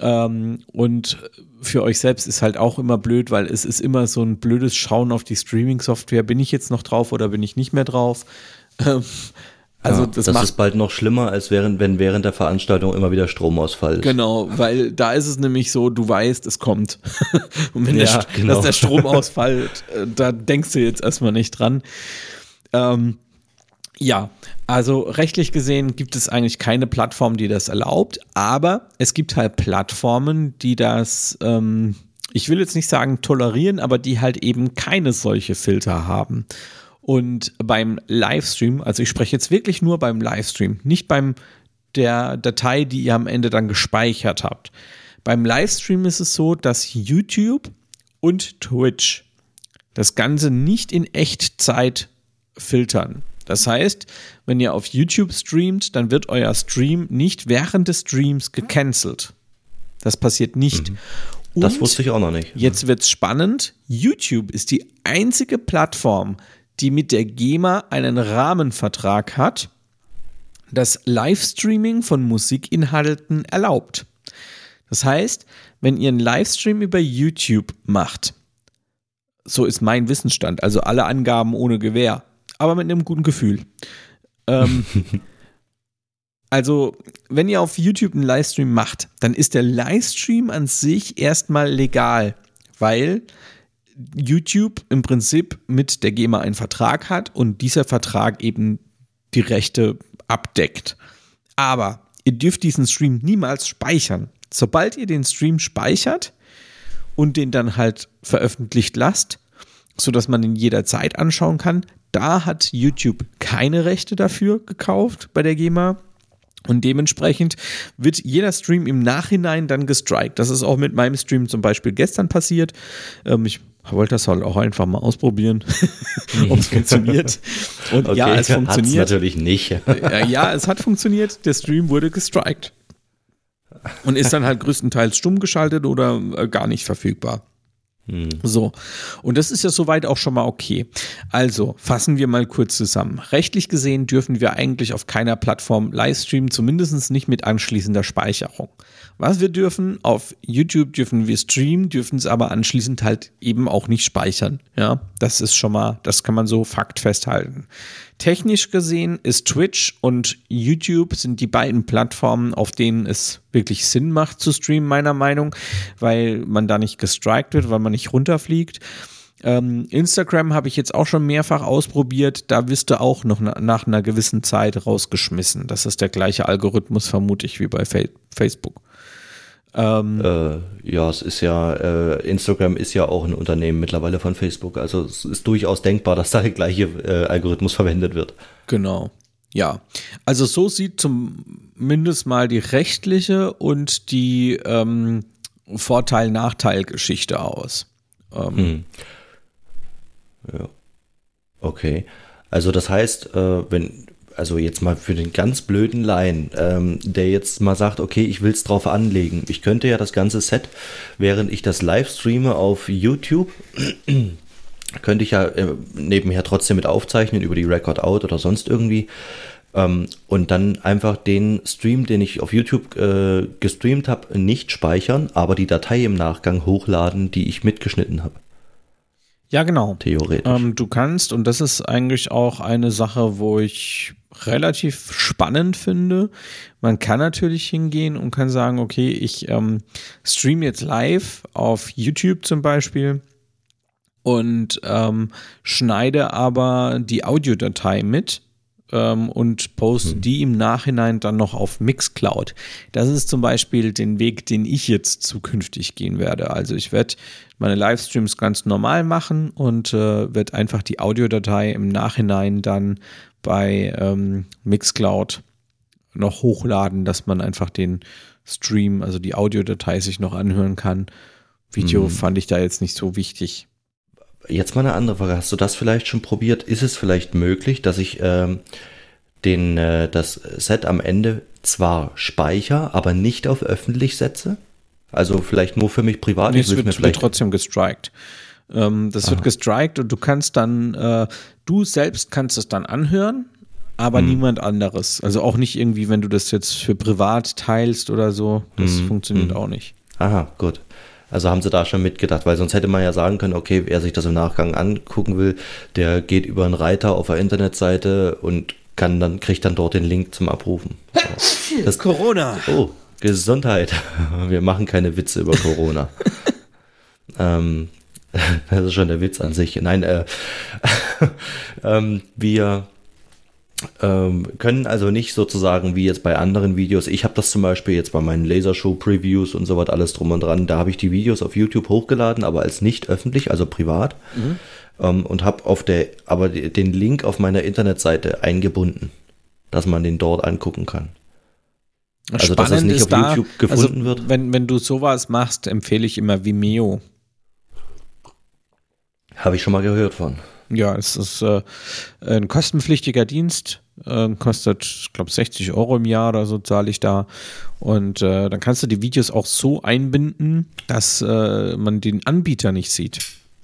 Speaker 2: Ähm, und für euch selbst ist halt auch immer blöd, weil es ist immer so ein blödes Schauen auf die Streaming-Software. Bin ich jetzt noch drauf oder bin ich nicht mehr drauf? Also
Speaker 3: ja,
Speaker 2: das,
Speaker 3: das
Speaker 2: macht
Speaker 3: ist bald noch schlimmer, als während, wenn während der Veranstaltung immer wieder Stromausfall ist.
Speaker 2: Genau, weil da ist es nämlich so, du weißt, es kommt. Und wenn
Speaker 3: Ja,
Speaker 2: der,
Speaker 3: genau.
Speaker 2: dass der Strom ausfällt, äh, da denkst du jetzt erstmal nicht dran. Ähm, ja, also rechtlich gesehen gibt es eigentlich keine Plattform, die das erlaubt, aber es gibt halt Plattformen, die das, ähm, ich will jetzt nicht sagen tolerieren, aber die halt eben keine solche Filter haben. Und beim Livestream, also ich spreche jetzt wirklich nur beim Livestream, nicht beim der Datei, die ihr am Ende dann gespeichert habt. Beim Livestream ist es so, dass YouTube und Twitch das Ganze nicht in Echtzeit filtern. Das heißt, wenn ihr auf YouTube streamt, dann wird euer Stream nicht während des Streams gecancelt. Das passiert nicht.
Speaker 3: Das
Speaker 2: Und-
Speaker 3: wusste ich auch noch nicht.
Speaker 2: Jetzt wird's spannend. YouTube ist die einzige Plattform, die mit der GEMA einen Rahmenvertrag hat, das Livestreaming von Musikinhalten erlaubt. Das heißt, wenn ihr einen Livestream über YouTube macht, so ist mein Wissensstand, also alle Angaben ohne Gewähr, aber mit einem guten Gefühl. Ähm, also, wenn ihr auf YouTube einen Livestream macht, dann ist der Livestream an sich erstmal legal, weil YouTube im Prinzip mit der GEMA einen Vertrag hat und dieser Vertrag eben die Rechte abdeckt. Aber ihr dürft diesen Stream niemals speichern. Sobald ihr den Stream speichert und den dann halt veröffentlicht lasst, sodass man ihn jederzeit anschauen kann, da hat YouTube keine Rechte dafür gekauft bei der GEMA. Und dementsprechend wird jeder Stream im Nachhinein dann gestrikt. Das ist auch mit meinem Stream zum Beispiel gestern passiert. Ähm, ich wollte das halt auch einfach mal ausprobieren, ob es funktioniert. Und okay, ja, es funktioniert.
Speaker 3: Hat's natürlich nicht.
Speaker 2: ja, es hat funktioniert. Der Stream wurde gestrikt. Und ist dann halt größtenteils stumm geschaltet oder äh, gar nicht verfügbar. Hm. So, und das ist ja soweit auch schon mal okay. Also fassen wir mal kurz zusammen. Rechtlich gesehen dürfen wir eigentlich auf keiner Plattform Livestreamen, zumindest nicht mit anschließender Speicherung. Was wir dürfen, auf YouTube dürfen wir streamen, dürfen es aber anschließend halt eben auch nicht speichern. Ja, das ist schon mal, das kann man so fakt festhalten. Technisch gesehen ist Twitch und YouTube sind die beiden Plattformen, auf denen es wirklich Sinn macht zu streamen, meiner Meinung, weil man da nicht gestrikt wird, weil man nicht runterfliegt. Ähm, Instagram habe ich jetzt auch schon mehrfach ausprobiert. Da wirst du auch noch na nach einer gewissen Zeit rausgeschmissen. Das ist der gleiche Algorithmus, vermute ich, wie bei Fa Facebook.
Speaker 3: Ähm, äh, ja, es ist ja, äh, Instagram ist ja auch ein Unternehmen mittlerweile von Facebook. Also es ist durchaus denkbar, dass da der gleiche äh, Algorithmus verwendet wird.
Speaker 2: Genau. Ja, also so sieht zumindest mal die rechtliche und die ähm, Vorteil-Nachteil-Geschichte aus. Ähm, hm.
Speaker 3: Ja. Okay. Also das heißt, äh, wenn also jetzt mal für den ganz blöden Laien, ähm, der jetzt mal sagt, okay, ich will es drauf anlegen. Ich könnte ja das ganze Set, während ich das live streame auf YouTube, könnte ich ja äh, nebenher trotzdem mit aufzeichnen über die Record Out oder sonst irgendwie. Ähm, und dann einfach den Stream, den ich auf YouTube äh, gestreamt habe, nicht speichern, aber die Datei im Nachgang hochladen, die ich mitgeschnitten habe.
Speaker 2: Ja, genau.
Speaker 3: Theoretisch.
Speaker 2: Ähm, du kannst, und das ist eigentlich auch eine Sache, wo ich relativ spannend finde. Man kann natürlich hingehen und kann sagen, okay, ich ähm, stream jetzt live auf YouTube zum Beispiel und ähm, schneide aber die Audiodatei mit ähm, und poste hm. die im Nachhinein dann noch auf Mixcloud. Das ist zum Beispiel den Weg, den ich jetzt zukünftig gehen werde. Also ich werde meine Livestreams ganz normal machen und äh, werde einfach die Audiodatei im Nachhinein dann bei ähm, Mixcloud noch hochladen, dass man einfach den Stream, also die Audiodatei sich noch anhören kann. Video hm. fand ich da jetzt nicht so wichtig.
Speaker 3: Jetzt mal eine andere Frage. Hast du das vielleicht schon probiert? Ist es vielleicht möglich, dass ich ähm, den, äh, das Set am Ende zwar speichere, aber nicht auf öffentlich setze? Also vielleicht nur für mich privat?
Speaker 2: Nee, es wird, mir vielleicht wird trotzdem gestrikt. Ähm, das Aha. wird gestrikt und du kannst dann, äh, du selbst kannst es dann anhören, aber hm. niemand anderes. Also auch nicht irgendwie, wenn du das jetzt für privat teilst oder so. Das hm. funktioniert hm. auch nicht.
Speaker 3: Aha, gut. Also haben sie da schon mitgedacht, weil sonst hätte man ja sagen können, okay, wer sich das im Nachgang angucken will, der geht über einen Reiter auf der Internetseite und kann dann, kriegt dann dort den Link zum Abrufen.
Speaker 2: Das, Corona.
Speaker 3: Oh, Gesundheit. Wir machen keine Witze über Corona. ähm, das ist schon der Witz an sich. Nein, äh, ähm, wir ähm, können also nicht sozusagen wie jetzt bei anderen Videos. Ich habe das zum Beispiel jetzt bei meinen Lasershow-Previews und so was alles drum und dran. Da habe ich die Videos auf YouTube hochgeladen, aber als nicht öffentlich, also privat. Mhm. Ähm, und habe auf der, aber den Link auf meiner Internetseite eingebunden, dass man den dort angucken kann.
Speaker 2: Also Spannend dass das nicht auf da, YouTube gefunden also, wird. Wenn, wenn du sowas machst, empfehle ich immer Vimeo.
Speaker 3: Habe ich schon mal gehört von.
Speaker 2: Ja, es ist äh, ein kostenpflichtiger Dienst, äh, kostet, ich glaube, 60 Euro im Jahr oder so zahle ich da. Und äh, dann kannst du die Videos auch so einbinden, dass äh, man den Anbieter nicht sieht.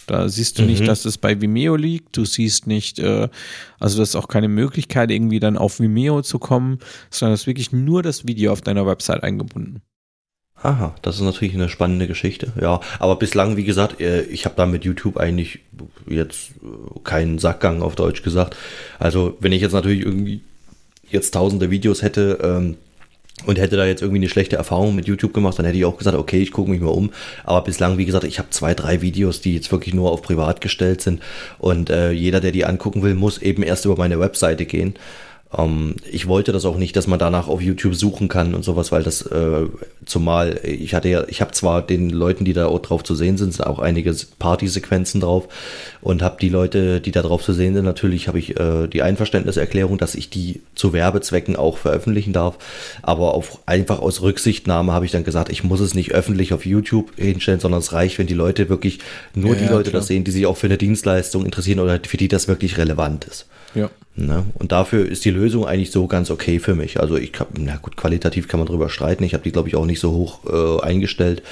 Speaker 2: Da siehst du mhm. nicht, dass es bei Vimeo liegt. Du siehst nicht, äh, also das ist auch keine Möglichkeit, irgendwie dann auf Vimeo zu kommen, sondern es ist wirklich nur das Video auf deiner Website eingebunden.
Speaker 3: Aha, das ist natürlich eine spannende Geschichte. Ja, aber bislang, wie gesagt, äh, ich habe da mit YouTube eigentlich jetzt äh, keinen Sackgang auf Deutsch gesagt. Also, wenn ich jetzt natürlich irgendwie jetzt tausende Videos hätte, ähm, und hätte da jetzt irgendwie eine schlechte Erfahrung mit YouTube gemacht, dann hätte ich auch gesagt, okay, ich gucke mich mal um. Aber bislang, wie gesagt, ich habe zwei, drei Videos, die jetzt wirklich nur auf privat gestellt sind. Und äh, jeder, der die angucken will, muss eben erst über meine Webseite gehen. Ähm, ich wollte das auch nicht, dass man danach auf YouTube suchen kann und sowas, weil das äh, zumal ich hatte ja, ich habe zwar den Leuten, die da drauf zu sehen sind, auch einige Partysequenzen drauf und habe die Leute, die da drauf zu sehen sind, natürlich habe ich äh, die Einverständniserklärung, dass ich die zu Werbezwecken auch veröffentlichen darf, aber auf einfach aus Rücksichtnahme habe ich dann gesagt, ich muss es nicht öffentlich auf YouTube hinstellen, sondern es reicht, wenn die Leute wirklich nur ja, die Leute klar. das sehen, die sich auch für eine Dienstleistung interessieren oder für die das wirklich relevant ist.
Speaker 2: Ja.
Speaker 3: Ne? Und dafür ist die Lösung eigentlich so ganz okay für mich. Also ich kann, na gut, qualitativ kann man drüber streiten. Ich habe die, glaube ich, auch nicht so hoch äh, eingestellt.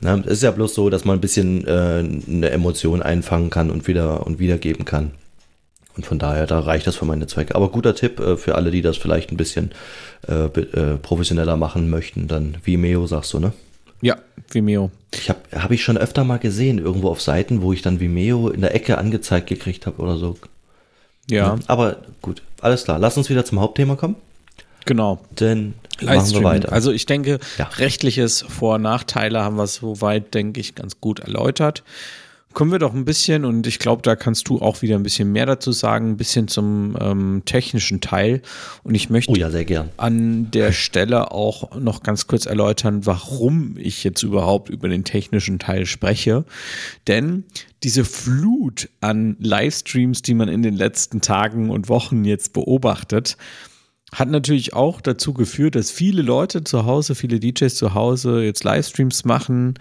Speaker 3: Ne? Es ist ja bloß so, dass man ein bisschen äh, eine Emotion einfangen kann und wieder und wiedergeben kann. Und von daher, da reicht das für meine Zwecke. Aber guter Tipp äh, für alle, die das vielleicht ein bisschen äh, äh, professioneller machen möchten, dann Vimeo sagst du, ne?
Speaker 2: Ja, Vimeo.
Speaker 3: Ich habe hab ich schon öfter mal gesehen, irgendwo auf Seiten, wo ich dann Vimeo in der Ecke angezeigt gekriegt habe oder so.
Speaker 2: Ja.
Speaker 3: Aber gut, alles klar. Lass uns wieder zum Hauptthema kommen.
Speaker 2: Genau.
Speaker 3: Denn machen wir weiter.
Speaker 2: Also ich denke, ja. rechtliches Vor- und Nachteile haben wir soweit, denke ich, ganz gut erläutert. Kommen wir doch ein bisschen, und ich glaube, da kannst du auch wieder ein bisschen mehr dazu sagen, ein bisschen zum ähm, technischen Teil. Und ich möchte
Speaker 3: oh ja,
Speaker 2: an der Stelle auch noch ganz kurz erläutern, warum ich jetzt überhaupt über den technischen Teil spreche. Denn diese Flut an Livestreams, die man in den letzten Tagen und Wochen jetzt beobachtet, hat natürlich auch dazu geführt, dass viele Leute zu Hause, viele DJs zu Hause jetzt Livestreams machen,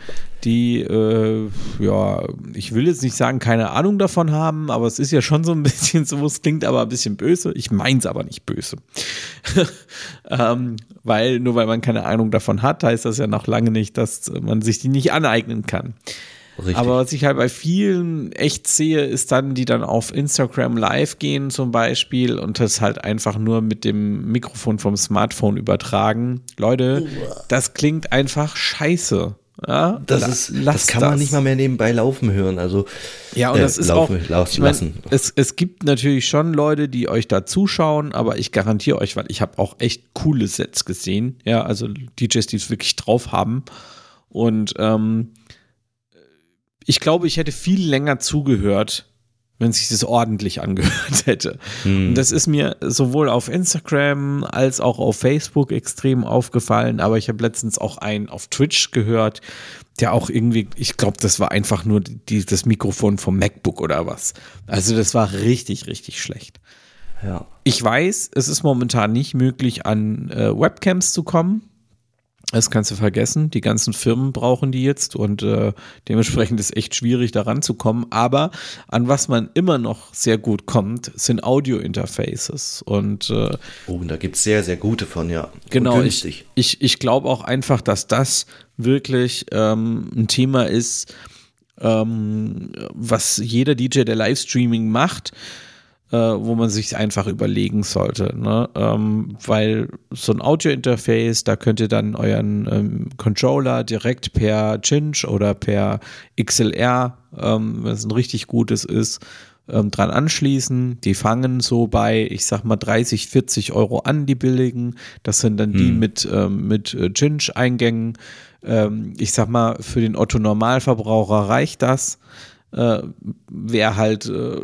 Speaker 2: die, äh, ja, ich will jetzt nicht sagen, keine Ahnung davon haben, aber es ist ja schon so ein bisschen so, es klingt aber ein bisschen böse. Ich meine es aber nicht böse. ähm, weil, nur weil man keine Ahnung davon hat, heißt das ja noch lange nicht, dass man sich die nicht aneignen kann. Richtig. Aber was ich halt bei vielen echt sehe, ist dann, die dann auf Instagram live gehen zum Beispiel und das halt einfach nur mit dem Mikrofon vom Smartphone übertragen. Leute, das klingt einfach scheiße. Ja,
Speaker 3: das, ist, das kann das. man nicht mal mehr nebenbei laufen hören. Also
Speaker 2: ja, und äh, das ist laufen, auch laufen, ich mein, Es, es gibt natürlich schon Leute, die euch da zuschauen, aber ich garantiere euch, weil ich habe auch echt coole Sets gesehen. Ja, also DJs, die es wirklich drauf haben. Und ähm, ich glaube, ich hätte viel länger zugehört, wenn sich das ordentlich angehört hätte. Hm. Und das ist mir sowohl auf Instagram als auch auf Facebook extrem aufgefallen, aber ich habe letztens auch einen auf Twitch gehört, der auch irgendwie, ich glaube, das war einfach nur die, das Mikrofon vom MacBook oder was. Also das war richtig, richtig schlecht.
Speaker 3: Ja.
Speaker 2: Ich weiß, es ist momentan nicht möglich, an äh, Webcams zu kommen. Das kannst du vergessen. Die ganzen Firmen brauchen die jetzt und äh, dementsprechend ist echt schwierig, da ranzukommen. Aber an was man immer noch sehr gut kommt, sind Audio-Interfaces. Und äh,
Speaker 3: oh, da gibt es sehr, sehr gute von, ja.
Speaker 2: Genau, ich, ich, ich glaube auch einfach, dass das wirklich ähm, ein Thema ist, ähm, was jeder DJ, der Livestreaming macht, äh, wo man sich einfach überlegen sollte. Ne? Ähm, weil so ein Audio-Interface, da könnt ihr dann euren ähm, Controller direkt per Cinch oder per XLR, ähm, wenn es ein richtig gutes ist, ähm, dran anschließen. Die fangen so bei, ich sag mal, 30, 40 Euro an, die billigen. Das sind dann hm. die mit, ähm, mit äh, Cinch-Eingängen. Ähm, ich sag mal, für den Otto-Normalverbraucher reicht das. Äh, wer halt äh,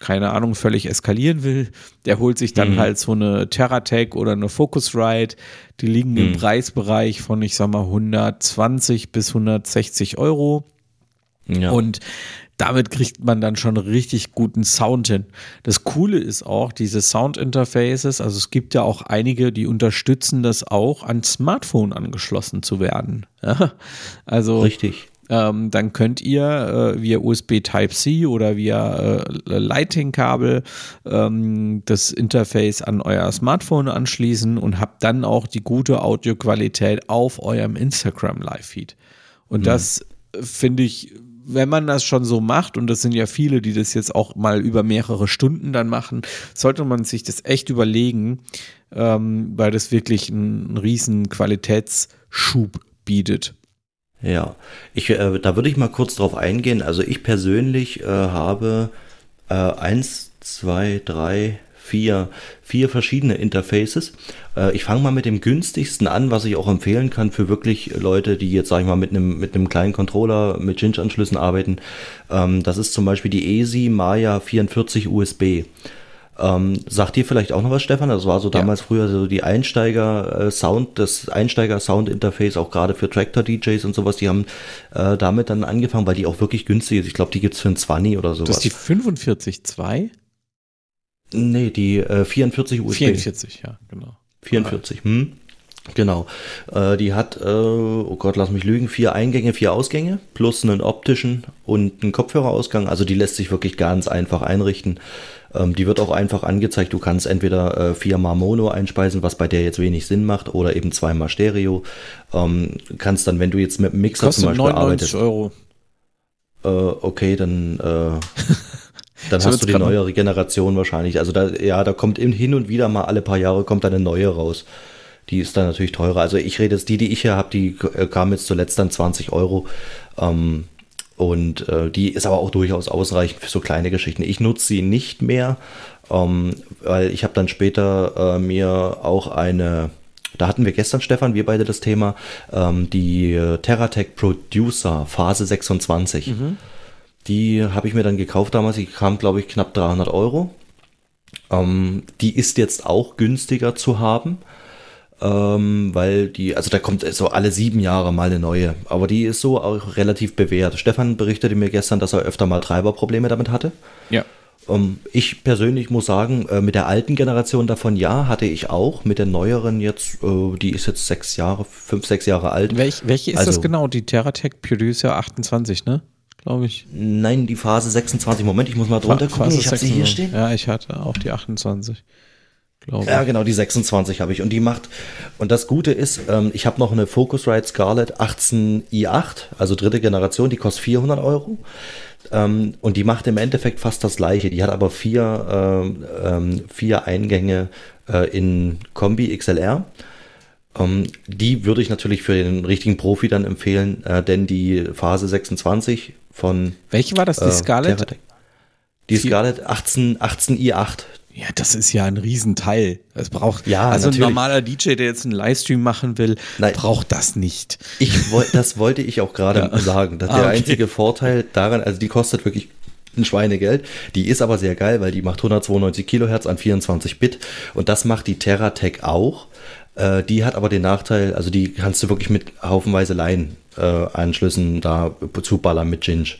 Speaker 2: keine Ahnung, völlig eskalieren will, der holt sich dann mhm. halt so eine Terratech oder eine Focusrite. Die liegen mhm. im Preisbereich von, ich sag mal, 120 bis 160 Euro. Ja. Und damit kriegt man dann schon richtig guten Sound hin. Das Coole ist auch, diese Sound-Interfaces, also es gibt ja auch einige, die unterstützen das auch, an Smartphone angeschlossen zu werden. Ja? Also
Speaker 3: richtig
Speaker 2: ähm, dann könnt ihr äh, via USB Type-C oder via äh, Lighting-Kabel ähm, das Interface an euer Smartphone anschließen und habt dann auch die gute Audioqualität auf eurem Instagram Live-Feed. Und mhm. das finde ich wenn man das schon so macht, und das sind ja viele, die das jetzt auch mal über mehrere Stunden dann machen, sollte man sich das echt überlegen, ähm, weil das wirklich einen riesen Qualitätsschub bietet.
Speaker 3: Ja, ich, äh, da würde ich mal kurz drauf eingehen. Also ich persönlich äh, habe äh, eins, zwei, drei, vier, vier verschiedene Interfaces. Äh, ich fange mal mit dem günstigsten an, was ich auch empfehlen kann für wirklich Leute, die jetzt, sag ich mal, mit einem, mit kleinen Controller mit Ginge-Anschlüssen arbeiten. Ähm, das ist zum Beispiel die ESI Maya 44 USB. Ähm, sagt dir vielleicht auch noch was, Stefan? Das war so damals ja. früher so die Einsteiger-Sound, äh, das Einsteiger-Sound-Interface, auch gerade für Tractor-DJs und sowas, die haben äh, damit dann angefangen, weil die auch wirklich günstig ist. Ich glaube, die gibt es für ein 20 oder sowas.
Speaker 2: Das ist die 45.2?
Speaker 3: Nee, die äh, 44 USB.
Speaker 2: 44, ja, genau.
Speaker 3: 44, hm. Genau. Äh, die hat, äh, oh Gott, lass mich lügen, vier Eingänge, vier Ausgänge, plus einen optischen und einen Kopfhörerausgang. Also die lässt sich wirklich ganz einfach einrichten. Ähm, die wird auch einfach angezeigt. Du kannst entweder äh, viermal Mono einspeisen, was bei der jetzt wenig Sinn macht, oder eben zweimal Stereo. Ähm, kannst dann, wenn du jetzt mit einem Mixer
Speaker 2: Kostet
Speaker 3: zum Beispiel
Speaker 2: 99
Speaker 3: arbeitest.
Speaker 2: Euro.
Speaker 3: Äh, okay, dann. Äh, Dann hast du die neuere Generation wahrscheinlich. Also da, ja, da kommt hin und wieder mal alle paar Jahre kommt eine neue raus. Die ist dann natürlich teurer. Also ich rede jetzt, die, die ich hier habe, die äh, kam jetzt zuletzt dann 20 Euro. Ähm, und äh, die ist aber auch durchaus ausreichend für so kleine Geschichten. Ich nutze sie nicht mehr, ähm, weil ich habe dann später äh, mir auch eine, da hatten wir gestern, Stefan, wir beide das Thema, ähm, die äh, Terratech Producer Phase 26. Mhm. Die habe ich mir dann gekauft damals. Die kam, glaube ich, knapp 300 Euro. Ähm, die ist jetzt auch günstiger zu haben. Ähm, weil die, also da kommt so alle sieben Jahre mal eine neue, aber die ist so auch relativ bewährt. Stefan berichtete mir gestern, dass er öfter mal Treiberprobleme damit hatte.
Speaker 2: Ja.
Speaker 3: Ähm, ich persönlich muss sagen, äh, mit der alten Generation davon ja, hatte ich auch. Mit der neueren jetzt, äh, die ist jetzt sechs Jahre, fünf, sechs Jahre alt.
Speaker 2: Welch, welche ist also, das genau? Die Terratech Producer 28, ne? glaube ich.
Speaker 3: Nein, die Phase 26. Moment, ich muss mal drunter gucken.
Speaker 2: Phase ich habe sie hier stehen. Ja, ich hatte auch die 28.
Speaker 3: Glaube. Ja, genau, die 26 habe ich. Und die macht, und das Gute ist, ähm, ich habe noch eine Focusrite Scarlett 18i8, also dritte Generation, die kostet 400 Euro. Ähm, und die macht im Endeffekt fast das gleiche. Die hat aber vier, ähm, ähm vier Eingänge äh, in Kombi XLR. Ähm, die würde ich natürlich für den richtigen Profi dann empfehlen, äh, denn die Phase 26 von.
Speaker 2: Welche war das? Die äh, Scarlett?
Speaker 3: Die Scarlett 18, 18i8.
Speaker 2: Ja, das ist ja ein Riesenteil. Es braucht, ja, also natürlich. ein normaler DJ, der jetzt einen Livestream machen will, Nein. braucht das nicht.
Speaker 3: Ich wollte, das wollte ich auch gerade ja. sagen. Dass ah, der okay. einzige Vorteil daran, also die kostet wirklich ein Schweinegeld. Die ist aber sehr geil, weil die macht 192 Kilohertz an 24 Bit und das macht die Terratec auch. Äh, die hat aber den Nachteil, also die kannst du wirklich mit haufenweise Line-Anschlüssen äh, da zuballern mit Ginge.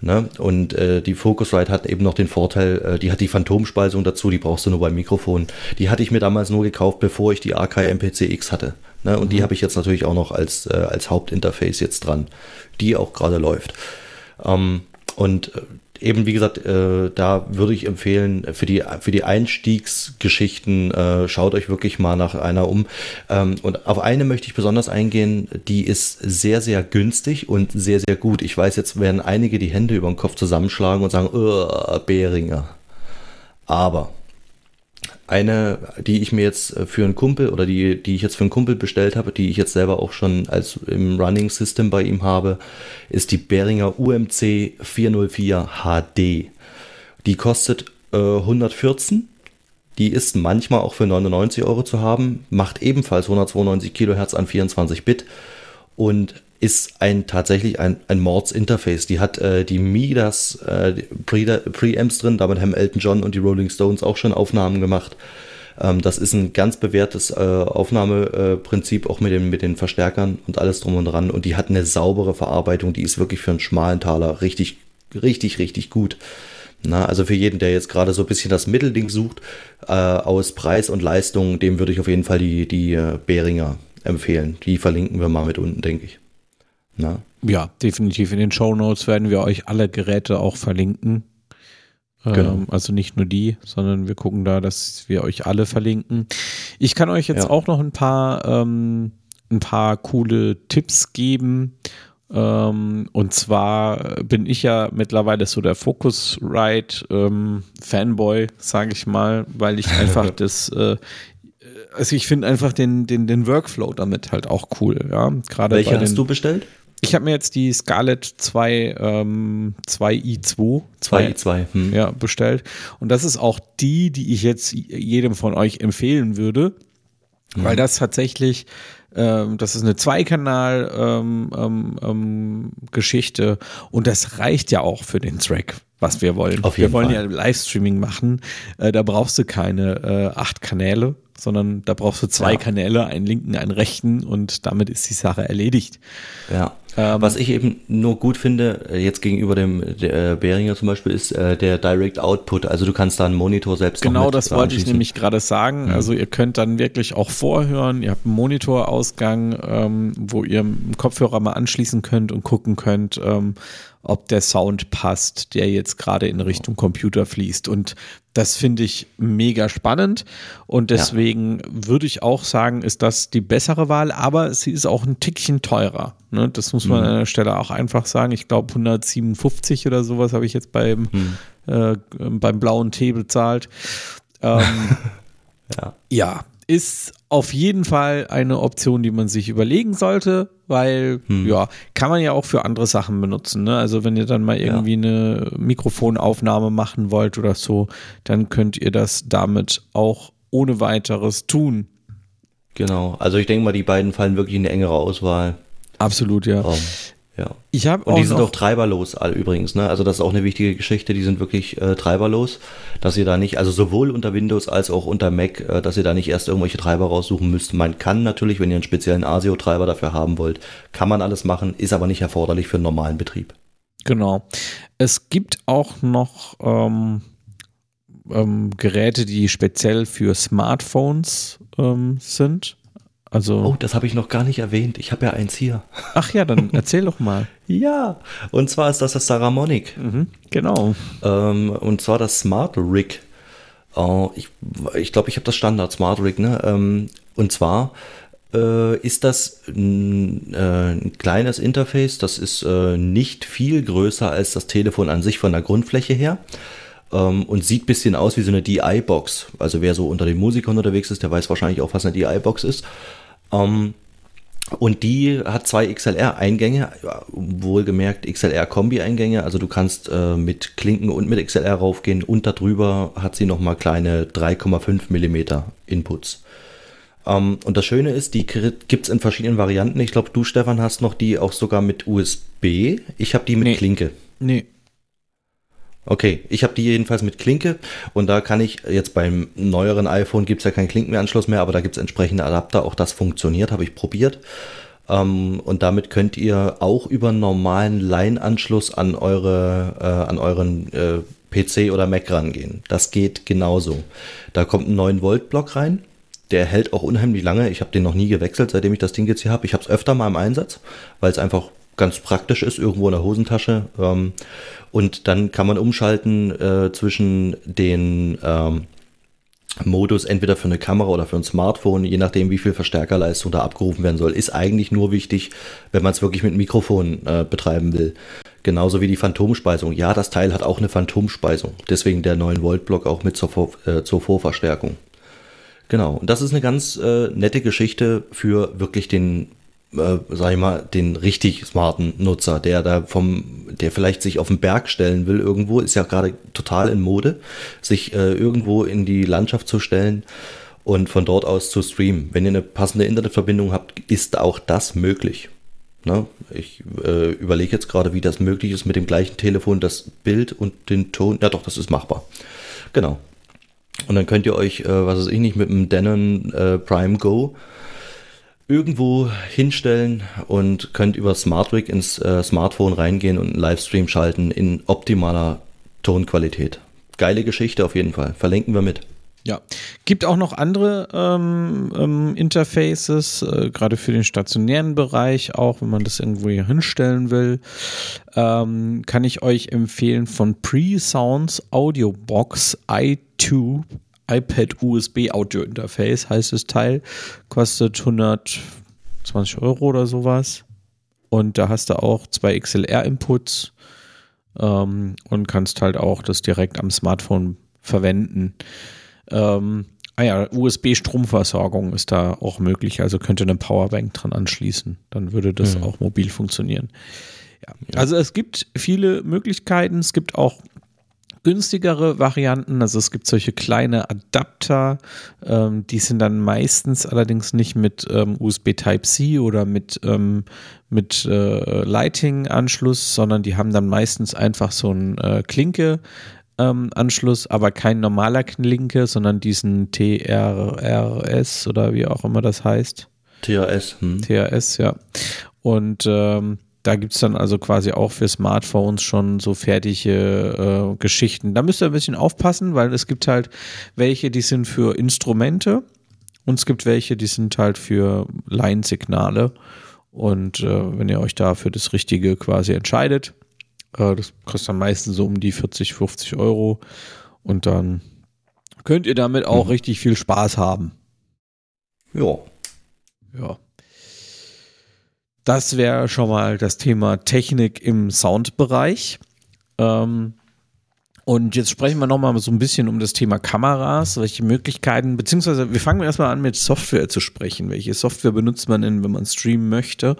Speaker 3: Ne? Und äh, die Focusrite hat eben noch den Vorteil, äh, die hat die Phantomspeisung dazu, die brauchst du nur beim Mikrofon. Die hatte ich mir damals nur gekauft, bevor ich die AK MPC-X hatte. Ne? Und mhm. die habe ich jetzt natürlich auch noch als, äh, als Hauptinterface jetzt dran, die auch gerade läuft. Ähm, und äh, eben, wie gesagt, äh, da würde ich empfehlen, für die, für die Einstiegsgeschichten, äh, schaut euch wirklich mal nach einer um. Ähm, und auf eine möchte ich besonders eingehen, die ist sehr, sehr günstig und sehr, sehr gut. Ich weiß, jetzt werden einige die Hände über den Kopf zusammenschlagen und sagen, Beringer. Aber eine, die ich mir jetzt äh, für einen Kumpel oder die, die ich jetzt für einen Kumpel bestellt habe, die ich jetzt selber auch schon als im Running System bei ihm habe, ist die Behringer UMC 404 HD. Die kostet äh, 114. Die ist manchmal auch für 99 Euro zu haben, macht ebenfalls 192 Kilohertz an 24 Bit und ist ein tatsächlich ein, ein Mords-Interface. Die hat äh, die Midas äh, Preamps drin, damit haben Elton John und die Rolling Stones auch schon Aufnahmen gemacht. Ähm, das ist ein ganz bewährtes äh, Aufnahmeprinzip, auch mit den, mit den Verstärkern und alles drum und dran. Und die hat eine saubere Verarbeitung, die ist wirklich für einen schmalen Taler richtig, richtig, richtig gut. Na, also für jeden, der jetzt gerade so ein bisschen das Mittelding sucht äh, aus Preis und Leistung, dem würde ich auf jeden Fall die, die äh, Behringer empfehlen. Die verlinken wir mal mit unten, denke ich.
Speaker 2: Na? Ja, definitiv. In den Show Notes werden wir euch alle Geräte auch verlinken. Genau. Ähm, also nicht nur die, sondern wir gucken da, dass wir euch alle verlinken. Ich kann euch jetzt ja. auch noch ein paar, ähm, ein paar coole Tipps geben. Ähm, und zwar bin ich ja mittlerweile so der Focusrite-Fanboy, ähm, sage ich mal, weil ich einfach das, äh, also ich finde einfach den, den, den Workflow damit halt auch cool. Ja?
Speaker 3: Gerade Welche hast du bestellt?
Speaker 2: Ich habe mir jetzt die Scarlett 2, ähm, 2i2
Speaker 3: 2i2
Speaker 2: hm. ja, bestellt. Und das ist auch die, die ich jetzt jedem von euch empfehlen würde, mhm. weil das tatsächlich ähm, das ist eine Zweikanal-Geschichte ähm, ähm, und das reicht ja auch für den Track, was wir wollen.
Speaker 3: Auf jeden
Speaker 2: wir wollen
Speaker 3: Fall.
Speaker 2: ja Livestreaming machen. Äh, da brauchst du keine äh, acht Kanäle, sondern da brauchst du zwei ja. Kanäle, einen linken, einen rechten und damit ist die Sache erledigt.
Speaker 3: Ja. Ähm, Was ich eben nur gut finde, äh, jetzt gegenüber dem der Behringer zum Beispiel, ist äh, der Direct Output. Also du kannst da einen Monitor selbst
Speaker 2: Genau, das wollte ich nämlich gerade sagen. Mhm. Also ihr könnt dann wirklich auch vorhören. Ihr habt einen Monitorausgang, ähm, wo ihr einen Kopfhörer mal anschließen könnt und gucken könnt, ähm, ob der Sound passt, der jetzt gerade in Richtung Computer fließt. Und das finde ich mega spannend. Und deswegen ja. würde ich auch sagen, ist das die bessere Wahl, aber sie ist auch ein Tickchen teurer. Ne? Das muss man mhm. an der Stelle auch einfach sagen. Ich glaube 157 oder sowas habe ich jetzt beim, mhm. äh, beim blauen Tee bezahlt. Ähm, ja. ja, ist auf jeden Fall eine Option, die man sich überlegen sollte, weil hm. ja, kann man ja auch für andere Sachen benutzen. Ne? Also wenn ihr dann mal irgendwie ja. eine Mikrofonaufnahme machen wollt oder so, dann könnt ihr das damit auch ohne weiteres tun.
Speaker 3: Genau, also ich denke mal, die beiden fallen wirklich in eine engere Auswahl.
Speaker 2: Absolut, ja.
Speaker 3: Um, ja.
Speaker 2: Ich habe
Speaker 3: Und die sind auch treiberlos all, übrigens, ne? Also das ist auch eine wichtige Geschichte, die sind wirklich äh, treiberlos, dass ihr da nicht, also sowohl unter Windows als auch unter Mac, äh, dass ihr da nicht erst irgendwelche Treiber raussuchen müsst. Man kann natürlich, wenn ihr einen speziellen ASIO-Treiber dafür haben wollt, kann man alles machen, ist aber nicht erforderlich für einen normalen Betrieb.
Speaker 2: Genau. Es gibt auch noch ähm, ähm, Geräte, die speziell für Smartphones ähm, sind. Also
Speaker 3: oh, das habe ich noch gar nicht erwähnt. Ich habe ja eins hier.
Speaker 2: Ach ja, dann erzähl doch mal.
Speaker 3: ja, und zwar ist das das Saramonic.
Speaker 2: Mhm, genau.
Speaker 3: Ähm, und zwar das Smart Rig. Oh, ich glaube, ich, glaub, ich habe das Standard Smart Rig. Ne? Ähm, und zwar äh, ist das ein, äh, ein, kleines Interface. Das ist äh, nicht viel größer als das Telefon an sich von der Grundfläche her ähm, und sieht ein bisschen aus wie so eine DI-Box. Also wer so unter den Musikern unterwegs ist, der weiß wahrscheinlich auch, was eine DI-Box ist. Ähm, und die hat zwei XLR-Eingänge, wohlgemerkt XLR-Kombi-Eingänge. Also du kannst äh, mit Klinken und mit XLR raufgehen und darüber hat sie nochmal kleine 3,5 mm Inputs. Ähm, und das Schöne ist, die gibt es in verschiedenen Varianten. Ich glaube, du, Stefan, hast noch die auch sogar mit USB. Ich habe die mit nee. Klinke.
Speaker 2: Nee,
Speaker 3: Okay, ich habe die jedenfalls mit Klinke und da kann ich jetzt beim neueren iPhone gibt es ja keinen Klinkenanschluss mehr, aber da gibt es entsprechende Adapter. Auch das funktioniert, habe ich probiert. Ähm, und damit könnt ihr auch über einen normalen Line-Anschluss an eure äh, an euren äh, PC oder Mac rangehen. Das geht genauso. Da kommt ein 9 Volt Block rein. Der hält auch unheimlich lange. Ich habe den noch nie gewechselt, seitdem ich das Ding jetzt hier habe. Ich habe es öfter mal im Einsatz, weil es einfach ganz praktisch ist, irgendwo in der Hosentasche. Ähm, und dann kann man umschalten äh, zwischen den ähm, Modus entweder für eine Kamera oder für ein Smartphone, je nachdem, wie viel Verstärkerleistung da abgerufen werden soll. Ist eigentlich nur wichtig, wenn man es wirklich mit Mikrofon äh, betreiben will. Genauso wie die Phantomspeisung. Ja, das Teil hat auch eine Phantomspeisung. Deswegen der 9-Volt-Block auch mit zur, Vor äh, zur Vorverstärkung. Genau. Und das ist eine ganz äh, nette Geschichte für wirklich den äh, sag ich mal, den richtig smarten Nutzer, der da vom, der vielleicht sich auf den Berg stellen will irgendwo, ist ja gerade total in Mode, sich äh, irgendwo in die Landschaft zu stellen und von dort aus zu streamen. Wenn ihr eine passende Internetverbindung habt, ist auch das möglich. Ne? Ich äh, überlege jetzt gerade, wie das möglich ist mit dem gleichen Telefon, das Bild und den Ton. Ja, doch, das ist machbar. Genau. Und dann könnt ihr euch, äh, was weiß ich nicht, mit dem Denon äh, Prime Go irgendwo hinstellen und könnt über SmartRig ins äh, Smartphone reingehen und einen Livestream schalten in optimaler Tonqualität. Geile Geschichte auf jeden Fall. Verlinken wir mit.
Speaker 2: Ja, gibt auch noch andere ähm, ähm, Interfaces, äh, gerade für den stationären Bereich, auch wenn man das irgendwo hier hinstellen will, ähm, kann ich euch empfehlen von Pre-Sounds Audio Box i2 iPad USB Audio Interface heißt das Teil. Kostet 120 Euro oder sowas. und da hast du auch zwei XLR-Inputs ähm, und kannst halt auch das direkt am Smartphone verwenden. Ähm, ah ja, USB-Stromversorgung ist da auch möglich, also könnte eine Powerbank dran anschließen. Dann würde das mhm. auch mobil funktionieren. Ja. Also es gibt viele Möglichkeiten. Es gibt auch günstigere Varianten. Also es gibt solche kleine Adapter, ähm, die sind dann meistens allerdings nicht mit ähm, USB Type-C oder mit, ähm, mit äh, Lighting-Anschluss, sondern die haben dann meistens einfach so einen äh, Klinke. Ähm, Anschluss, aber kein normaler Klinke, sondern diesen TRRS oder wie auch immer das heißt.
Speaker 3: TRS. Hm.
Speaker 2: TRS, ja. Und ähm, da gibt es dann also quasi auch für Smartphones schon so fertige äh, Geschichten. Da müsst ihr ein bisschen aufpassen, weil es gibt halt welche, die sind für Instrumente und es gibt welche, die sind halt für Line-Signale. Und äh, wenn ihr euch da für das Richtige quasi entscheidet, äh, das kostet dann meistens so um die 40, 50 Euro. Und dann könnt ihr damit auch mhm. richtig viel Spaß haben.
Speaker 3: Ja.
Speaker 2: Ja. Das wäre schon mal das Thema Technik im Soundbereich. Ähm, und jetzt sprechen wir nochmal so ein bisschen um das Thema Kameras, welche Möglichkeiten, beziehungsweise wir fangen erstmal an mit Software zu sprechen. Welche Software benutzt man denn, wenn man streamen möchte?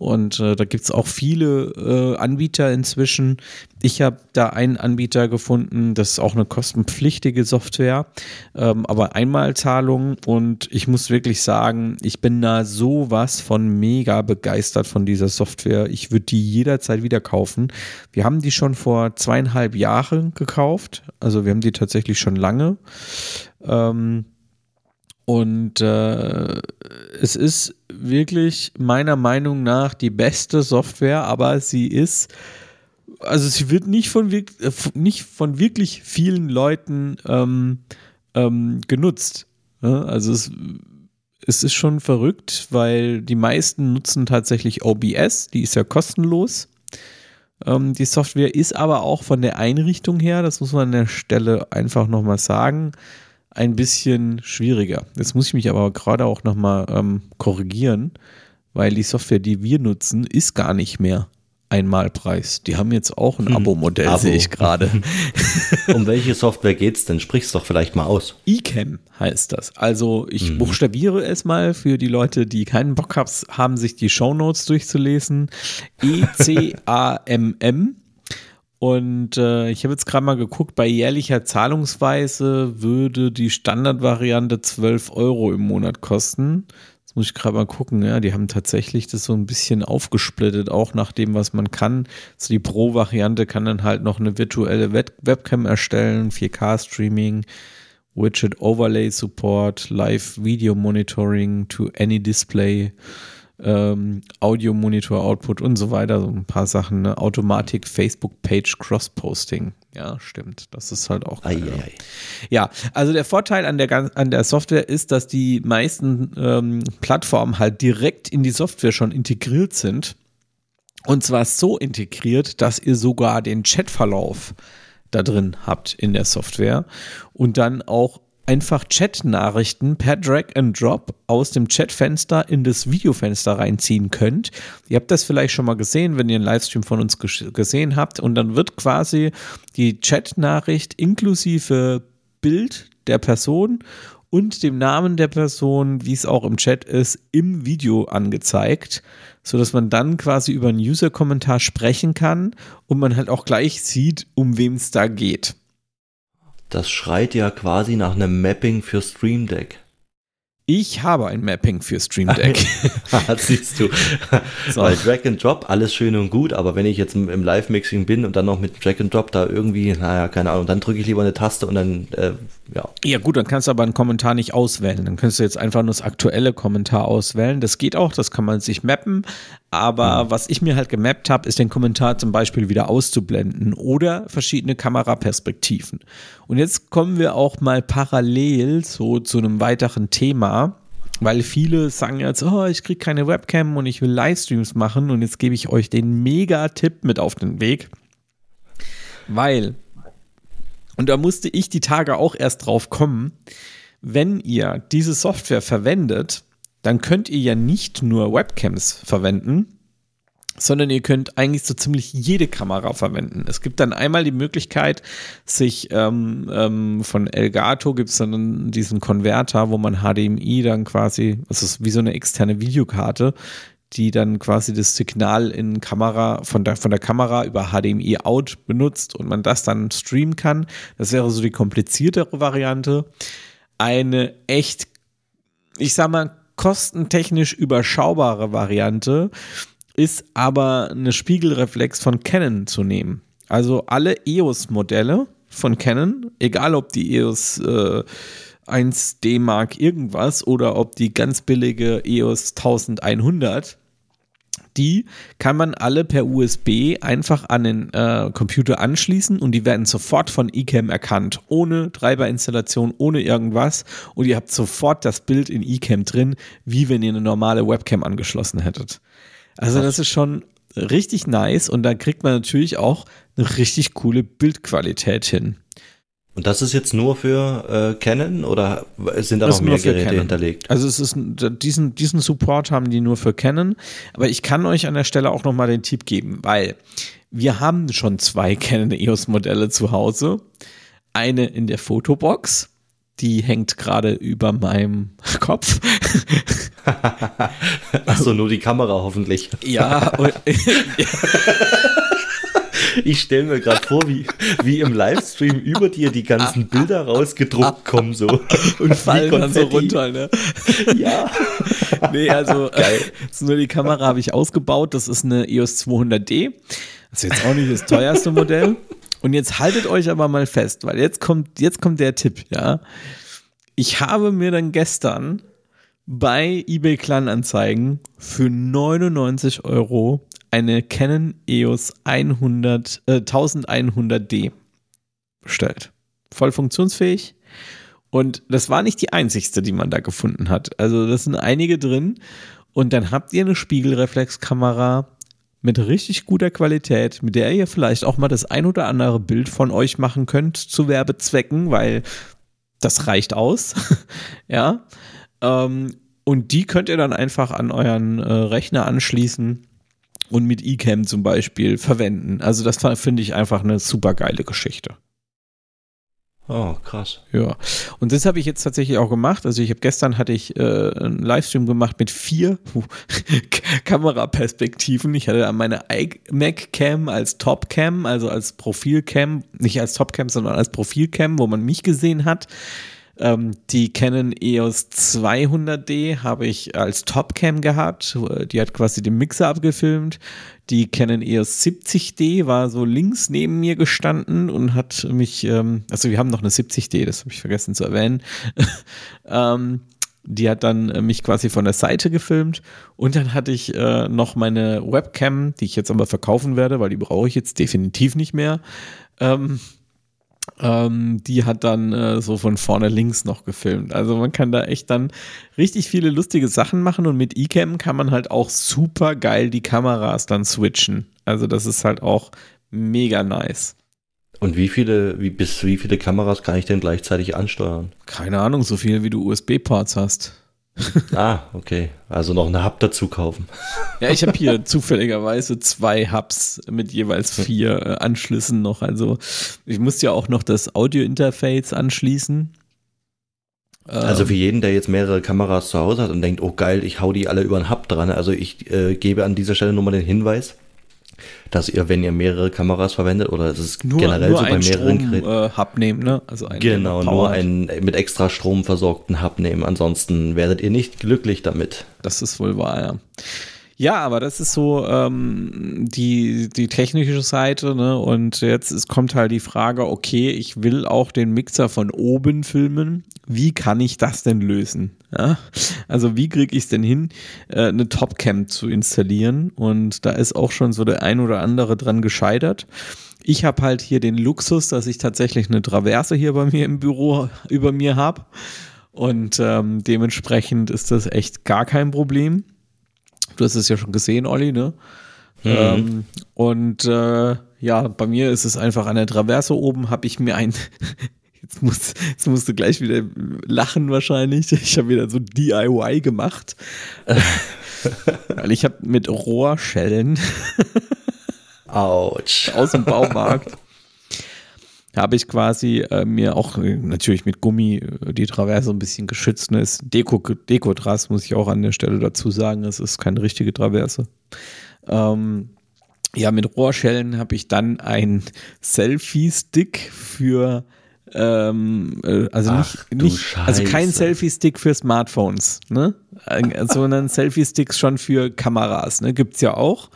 Speaker 2: Und äh, da gibt es auch viele äh, Anbieter inzwischen. Ich habe da einen Anbieter gefunden, das ist auch eine kostenpflichtige Software, ähm, aber Einmalzahlung. Und ich muss wirklich sagen, ich bin da sowas von mega begeistert von dieser Software. Ich würde die jederzeit wieder kaufen. Wir haben die schon vor zweieinhalb Jahren gekauft. Also wir haben die tatsächlich schon lange. Ähm, und äh, es ist wirklich meiner Meinung nach die beste Software, aber sie ist, also sie wird nicht von, äh, nicht von wirklich vielen Leuten ähm, ähm, genutzt. Ja, also es, es ist schon verrückt, weil die meisten nutzen tatsächlich OBS, die ist ja kostenlos. Ähm, die Software ist aber auch von der Einrichtung her, das muss man an der Stelle einfach nochmal sagen, ein bisschen schwieriger. Jetzt muss ich mich aber gerade auch nochmal ähm, korrigieren, weil die Software, die wir nutzen, ist gar nicht mehr Einmalpreis. Die haben jetzt auch ein hm, Abo-Modell, Abo. sehe ich gerade.
Speaker 3: um welche Software geht es denn? Sprich es doch vielleicht mal aus.
Speaker 2: eCam heißt das. Also ich mhm. buchstabiere es mal für die Leute, die keinen Bock haben, sich die Shownotes durchzulesen. E-C-A-M-M und äh, ich habe jetzt gerade mal geguckt, bei jährlicher Zahlungsweise würde die Standardvariante 12 Euro im Monat kosten. Jetzt muss ich gerade mal gucken, ja, die haben tatsächlich das so ein bisschen aufgesplittet, auch nach dem, was man kann. Also die Pro-Variante kann dann halt noch eine virtuelle Web Webcam erstellen, 4K-Streaming, Widget Overlay Support, Live Video Monitoring to any Display ähm, Audio-Monitor-Output und so weiter, so ein paar Sachen, ne? Automatik, Facebook-Page, Cross-Posting. Ja, stimmt. Das ist halt auch. Ei, ei. Ja, also der Vorteil an der, an der Software ist, dass die meisten ähm, Plattformen halt direkt in die Software schon integriert sind. Und zwar so integriert, dass ihr sogar den Chatverlauf da drin habt in der Software und dann auch einfach Chat-Nachrichten per Drag and Drop aus dem Chatfenster in das Videofenster reinziehen könnt. Ihr habt das vielleicht schon mal gesehen, wenn ihr einen Livestream von uns gesehen habt. Und dann wird quasi die Chat-Nachricht inklusive Bild der Person und dem Namen der Person, wie es auch im Chat ist, im Video angezeigt, sodass man dann quasi über einen User-Kommentar sprechen kann und man halt auch gleich sieht, um wem es da geht.
Speaker 3: Das schreit ja quasi nach einem Mapping für Stream Deck.
Speaker 2: Ich habe ein Mapping für Stream Deck.
Speaker 3: das siehst du. So. Weil Drag and Drop, alles schön und gut, aber wenn ich jetzt im Live-Mixing bin und dann noch mit Drag and Drop da irgendwie, naja, keine Ahnung, dann drücke ich lieber eine Taste und dann, äh, ja.
Speaker 2: Ja, gut, dann kannst du aber einen Kommentar nicht auswählen. Dann kannst du jetzt einfach nur das aktuelle Kommentar auswählen. Das geht auch, das kann man sich mappen. Aber mhm. was ich mir halt gemappt habe, ist den Kommentar zum Beispiel wieder auszublenden oder verschiedene Kameraperspektiven. Und jetzt kommen wir auch mal parallel so zu einem weiteren Thema weil viele sagen jetzt, oh, ich kriege keine Webcam und ich will Livestreams machen und jetzt gebe ich euch den Mega-Tipp mit auf den Weg. Weil, und da musste ich die Tage auch erst drauf kommen, wenn ihr diese Software verwendet, dann könnt ihr ja nicht nur Webcams verwenden, sondern ihr könnt eigentlich so ziemlich jede Kamera verwenden. Es gibt dann einmal die Möglichkeit, sich ähm, ähm, von Elgato gibt es dann diesen Konverter, wo man HDMI dann quasi, das ist wie so eine externe Videokarte, die dann quasi das Signal in Kamera von der, von der Kamera über HDMI out benutzt und man das dann streamen kann. Das wäre so die kompliziertere Variante. Eine echt, ich sag mal, kostentechnisch überschaubare Variante ist aber eine Spiegelreflex von Canon zu nehmen. Also alle EOS-Modelle von Canon, egal ob die EOS äh, 1D Mark irgendwas oder ob die ganz billige EOS 1100, die kann man alle per USB einfach an den äh, Computer anschließen und die werden sofort von eCam erkannt, ohne Treiberinstallation, ohne irgendwas und ihr habt sofort das Bild in eCam drin, wie wenn ihr eine normale Webcam angeschlossen hättet. Also das ist schon richtig nice und da kriegt man natürlich auch eine richtig coole Bildqualität hin.
Speaker 3: Und das ist jetzt nur für äh, Canon oder sind da das noch mehr Geräte Canon. hinterlegt?
Speaker 2: Also es ist diesen, diesen Support haben die nur für Canon, aber ich kann euch an der Stelle auch nochmal den Tipp geben, weil wir haben schon zwei Canon EOS Modelle zu Hause. Eine in der Fotobox die hängt gerade über meinem Kopf.
Speaker 3: Achso, nur die Kamera hoffentlich.
Speaker 2: Ja.
Speaker 3: Ich stelle mir gerade vor, wie, wie im Livestream über dir die ganzen Bilder rausgedruckt kommen so
Speaker 2: und fallen dann so runter. Ne?
Speaker 3: Ja.
Speaker 2: Nee, also Geil. Äh, nur die Kamera habe ich ausgebaut. Das ist eine EOS 200D. Das ist jetzt auch nicht das teuerste Modell. Und jetzt haltet euch aber mal fest, weil jetzt kommt, jetzt kommt der Tipp, ja. Ich habe mir dann gestern bei eBay Kleinanzeigen für 99 Euro eine Canon EOS 100, äh, 1100D bestellt. Voll funktionsfähig. Und das war nicht die einzigste, die man da gefunden hat. Also das sind einige drin. Und dann habt ihr eine Spiegelreflexkamera, mit richtig guter Qualität, mit der ihr vielleicht auch mal das ein oder andere Bild von euch machen könnt zu Werbezwecken, weil das reicht aus. ja. Ähm, und die könnt ihr dann einfach an euren äh, Rechner anschließen und mit eCam zum Beispiel verwenden. Also das finde ich einfach eine super geile Geschichte.
Speaker 3: Oh, krass.
Speaker 2: Ja. Und das habe ich jetzt tatsächlich auch gemacht. Also ich habe gestern hatte ich äh, einen Livestream gemacht mit vier Kameraperspektiven. Ich hatte meine iMac Cam als Topcam, also als Profilcam, nicht als Topcam, sondern als Profilcam, wo man mich gesehen hat. Ähm, die Canon EOS 200D habe ich als Topcam gehabt. Die hat quasi den Mixer abgefilmt. Die Canon EOS 70D war so links neben mir gestanden und hat mich, ähm, also wir haben noch eine 70D, das habe ich vergessen zu erwähnen. ähm, die hat dann mich quasi von der Seite gefilmt und dann hatte ich äh, noch meine Webcam, die ich jetzt aber verkaufen werde, weil die brauche ich jetzt definitiv nicht mehr. Ähm, ähm, die hat dann äh, so von vorne links noch gefilmt. Also man kann da echt dann richtig viele lustige Sachen machen und mit eCam kann man halt auch super geil die Kameras dann switchen. Also das ist halt auch mega nice.
Speaker 3: Und wie viele, wie bis wie viele Kameras kann ich denn gleichzeitig ansteuern?
Speaker 2: Keine Ahnung, so viele wie du USB-Ports hast.
Speaker 3: Ah, okay. Also noch eine Hub dazu kaufen.
Speaker 2: Ja, ich habe hier zufälligerweise zwei Hubs mit jeweils vier äh, Anschlüssen noch. Also ich muss ja auch noch das Audio-Interface anschließen.
Speaker 3: Also für ähm. jeden, der jetzt mehrere Kameras zu Hause hat und denkt, oh geil, ich hau die alle über einen Hub dran. Also ich äh, gebe an dieser Stelle nur mal den Hinweis dass ihr, wenn ihr mehrere Kameras verwendet, oder es ist nur, generell nur so bei mehreren
Speaker 2: Geräten. Äh, Hub nehmen, ne?
Speaker 3: Also einen genau, nur einen mit extra Strom versorgten Hub nehmen. Ansonsten werdet ihr nicht glücklich damit.
Speaker 2: Das ist wohl wahr, ja. Ja, aber das ist so ähm, die, die technische Seite, ne? Und jetzt ist, kommt halt die Frage, okay, ich will auch den Mixer von oben filmen. Wie kann ich das denn lösen? Ja? Also wie kriege ich es denn hin, äh, eine Topcam zu installieren? Und da ist auch schon so der ein oder andere dran gescheitert. Ich habe halt hier den Luxus, dass ich tatsächlich eine Traverse hier bei mir im Büro über mir habe. Und ähm, dementsprechend ist das echt gar kein Problem. Du hast es ja schon gesehen, Olli, ne? Mhm. Ähm, und äh, ja, bei mir ist es einfach an der Traverse oben, habe ich mir ein, Jetzt musst, jetzt musst du gleich wieder lachen wahrscheinlich. Ich habe wieder so DIY gemacht. Weil ich habe mit Rohrschellen
Speaker 3: Autsch.
Speaker 2: aus dem Baumarkt habe ich quasi äh, mir auch äh, natürlich mit Gummi äh, die Traverse ein bisschen geschützt. Ne? Ist Deko, Dekotras, muss ich auch an der Stelle dazu sagen. Es ist keine richtige Traverse. Ähm, ja, mit Rohrschellen habe ich dann ein Selfie-Stick für ähm, äh, also
Speaker 3: Ach,
Speaker 2: nicht, nicht also kein. Selfie-Stick für Smartphones, ne? Sondern Selfie-Sticks schon für Kameras, ne? Gibt's ja auch,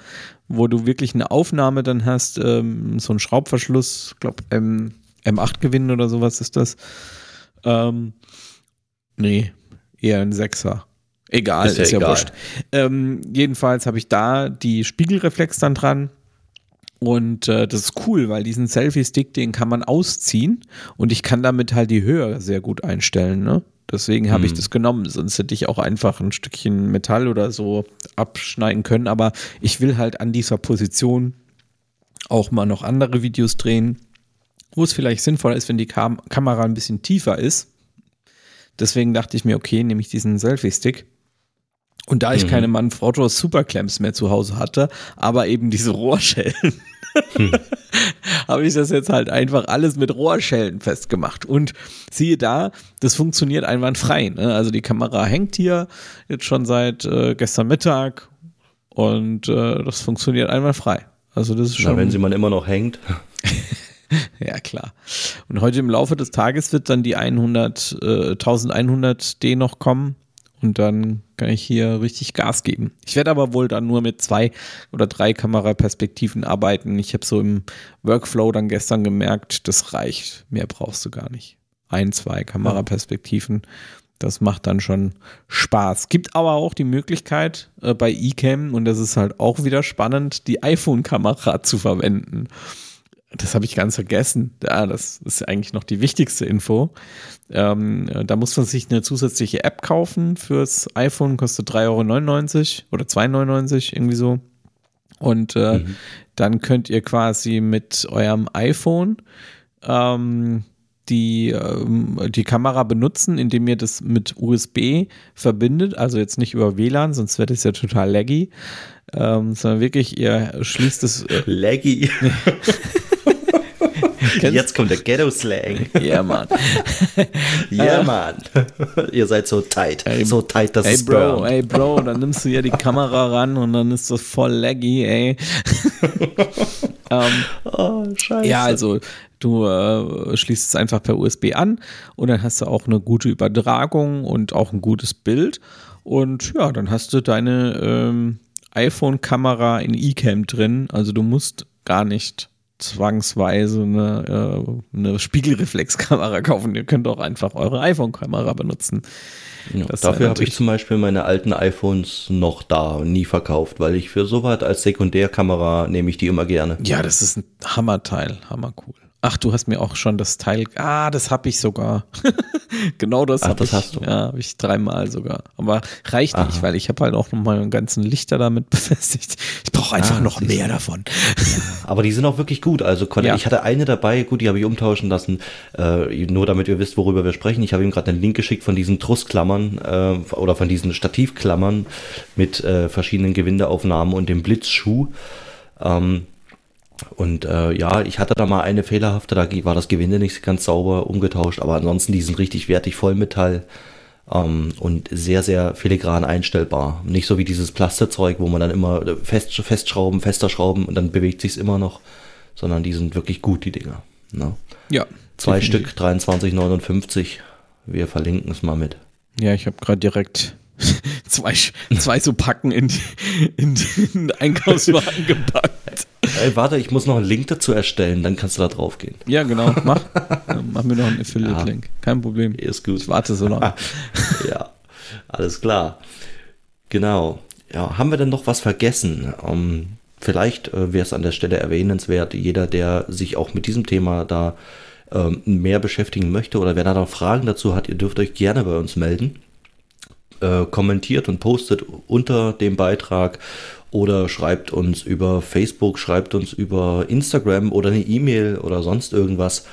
Speaker 2: wo du wirklich eine Aufnahme dann hast, ähm, so ein Schraubverschluss, glaub M, M8 gewinnen oder sowas ist das. Ähm, nee, eher ein Sechser. Egal,
Speaker 3: Ist
Speaker 2: ist
Speaker 3: ja
Speaker 2: ja,
Speaker 3: egal.
Speaker 2: wurscht. Ähm, jedenfalls habe ich da die Spiegelreflex dann dran. Und äh, das ist cool, weil diesen Selfie-Stick, den kann man ausziehen und ich kann damit halt die Höhe sehr gut einstellen. Ne? Deswegen habe ich
Speaker 3: Hm.
Speaker 2: das genommen. Sonst hätte ich auch einfach ein Stückchen Metall oder so abschneiden können. Aber ich will halt an dieser Position auch mal noch andere Videos drehen, wo es vielleicht sinnvoller ist, wenn die Kam Kamera ein bisschen tiefer ist. Deswegen dachte ich mir, okay, nehme ich diesen Selfie-Stick. Und da ich
Speaker 3: Mhm.
Speaker 2: keine Manfrotto Superclamps mehr zu Hause hatte, aber eben diese Rohrschellen, habe ich das jetzt halt einfach alles mit Rohrschellen festgemacht. Und siehe da, das funktioniert einwandfrei. Ne? Also die Kamera hängt hier jetzt schon seit äh, gestern Mittag und äh, das funktioniert einwandfrei. Also das ist schon.
Speaker 3: Na, wenn sie man immer noch hängt.
Speaker 2: Ja, klar. Und heute im Laufe des Tages wird dann die 100, äh, 1100D noch kommen und dann kann ich hier richtig Gas geben. Ich werde aber wohl dann nur mit zwei oder drei Kameraperspektiven arbeiten. Ich habe so im Workflow dann gestern gemerkt, das reicht. Mehr brauchst du gar nicht. Ein, zwei Kameraperspektiven. Das macht dann schon Spaß. Gibt aber auch die Möglichkeit äh, bei eCam, und das ist halt auch wieder spannend, die iPhone-Kamera zu verwenden. Das habe ich ganz vergessen. Ja, das ist eigentlich noch die wichtigste Info. Ähm, äh, da muss man sich eine zusätzliche App kaufen fürs iPhone, kostet 3,99 Euro oder 2,99 irgendwie so. Und äh, dann könnt ihr quasi mit eurem iPhone ähm, die, ähm, die Kamera benutzen, indem ihr das mit USB verbindet, also jetzt nicht über WLAN, sonst wird es ja total laggy, ähm, sondern wirklich, ihr schließt es. Äh,
Speaker 3: Laggy. Jetzt kommt der Ghetto-Slang.
Speaker 2: Ja, Mann.
Speaker 3: Ja. Mann. Ihr seid so tight.
Speaker 2: Ey,
Speaker 3: so tight, dass
Speaker 2: Ey
Speaker 3: es
Speaker 2: Bro,
Speaker 3: burnt.
Speaker 2: ey Bro, dann nimmst du ja die Kamera ran und dann ist das voll laggy, ey. ähm,
Speaker 3: Oh, scheiße.
Speaker 2: ja, also du äh, schließt es einfach per USB an und dann hast du auch eine gute Übertragung und auch ein gutes Bild. Und ja, dann hast du deine ähm, iPhone-Kamera in eCam drin. Also du musst gar nicht zwangsweise eine, äh, eine Spiegelreflexkamera kaufen. Ihr könnt auch einfach eure iPhone-Kamera benutzen.
Speaker 3: Ja, dafür habe ich zum Beispiel meine alten iPhones noch da nie verkauft, weil ich für sowas als Sekundärkamera nehme ich die immer gerne.
Speaker 2: Ja, das ist ein Hammerteil, hammercool. Ach, du hast mir auch schon das Teil. Ah, das habe ich sogar. genau das habe
Speaker 3: das
Speaker 2: ich.
Speaker 3: hast du.
Speaker 2: Ja, habe ich dreimal sogar. Aber reicht nicht,
Speaker 3: Aha.
Speaker 2: weil ich habe halt auch noch meinen ganzen Lichter damit befestigt. Ich brauche einfach
Speaker 3: Ah,
Speaker 2: noch mehr davon.
Speaker 3: Aber die sind auch wirklich gut. Also konnte,
Speaker 2: Ja.
Speaker 3: ich hatte eine dabei, gut, die habe ich umtauschen lassen. Äh, nur damit ihr wisst, worüber wir sprechen. Ich habe ihm gerade einen Link geschickt von diesen Trussklammern äh, oder von diesen Stativklammern mit äh, verschiedenen Gewindeaufnahmen und dem Blitzschuh. Ähm, und äh, ja, ich hatte da mal eine fehlerhafte, da war das Gewinde nicht ganz sauber umgetauscht, aber ansonsten die sind richtig wertig Vollmetall ähm, und sehr, sehr filigran einstellbar. Nicht so wie dieses Plastezeug, wo man dann immer fest, festschrauben, fester schrauben und dann bewegt sich's immer noch, sondern die sind wirklich gut, die Dinger. Ne?
Speaker 2: Ja.
Speaker 3: Zwei
Speaker 2: definitiv.
Speaker 3: Stück, 23,59. Wir verlinken es mal mit.
Speaker 2: Ja, ich habe gerade direkt zwei, zwei so Packen in, die, in den Einkaufswagen gepackt.
Speaker 3: Ey, warte, ich muss noch einen Link dazu erstellen, dann kannst du da drauf gehen.
Speaker 2: Ja, genau. Mach. Mach mir noch einen Affiliate-Link. Kein Problem.
Speaker 3: Ist gut.
Speaker 2: Ich warte so lange.
Speaker 3: ja, alles klar. Genau. Ja, haben wir denn noch was vergessen? Ähm, vielleicht äh, wäre es an der Stelle erwähnenswert, jeder, der sich auch mit diesem Thema da ähm, mehr beschäftigen möchte oder wer da noch Fragen dazu hat, ihr dürft euch gerne bei uns melden. Äh, kommentiert und postet unter dem Beitrag oder schreibt uns über Facebook, schreibt uns über Instagram oder eine E-Mail oder sonst irgendwas.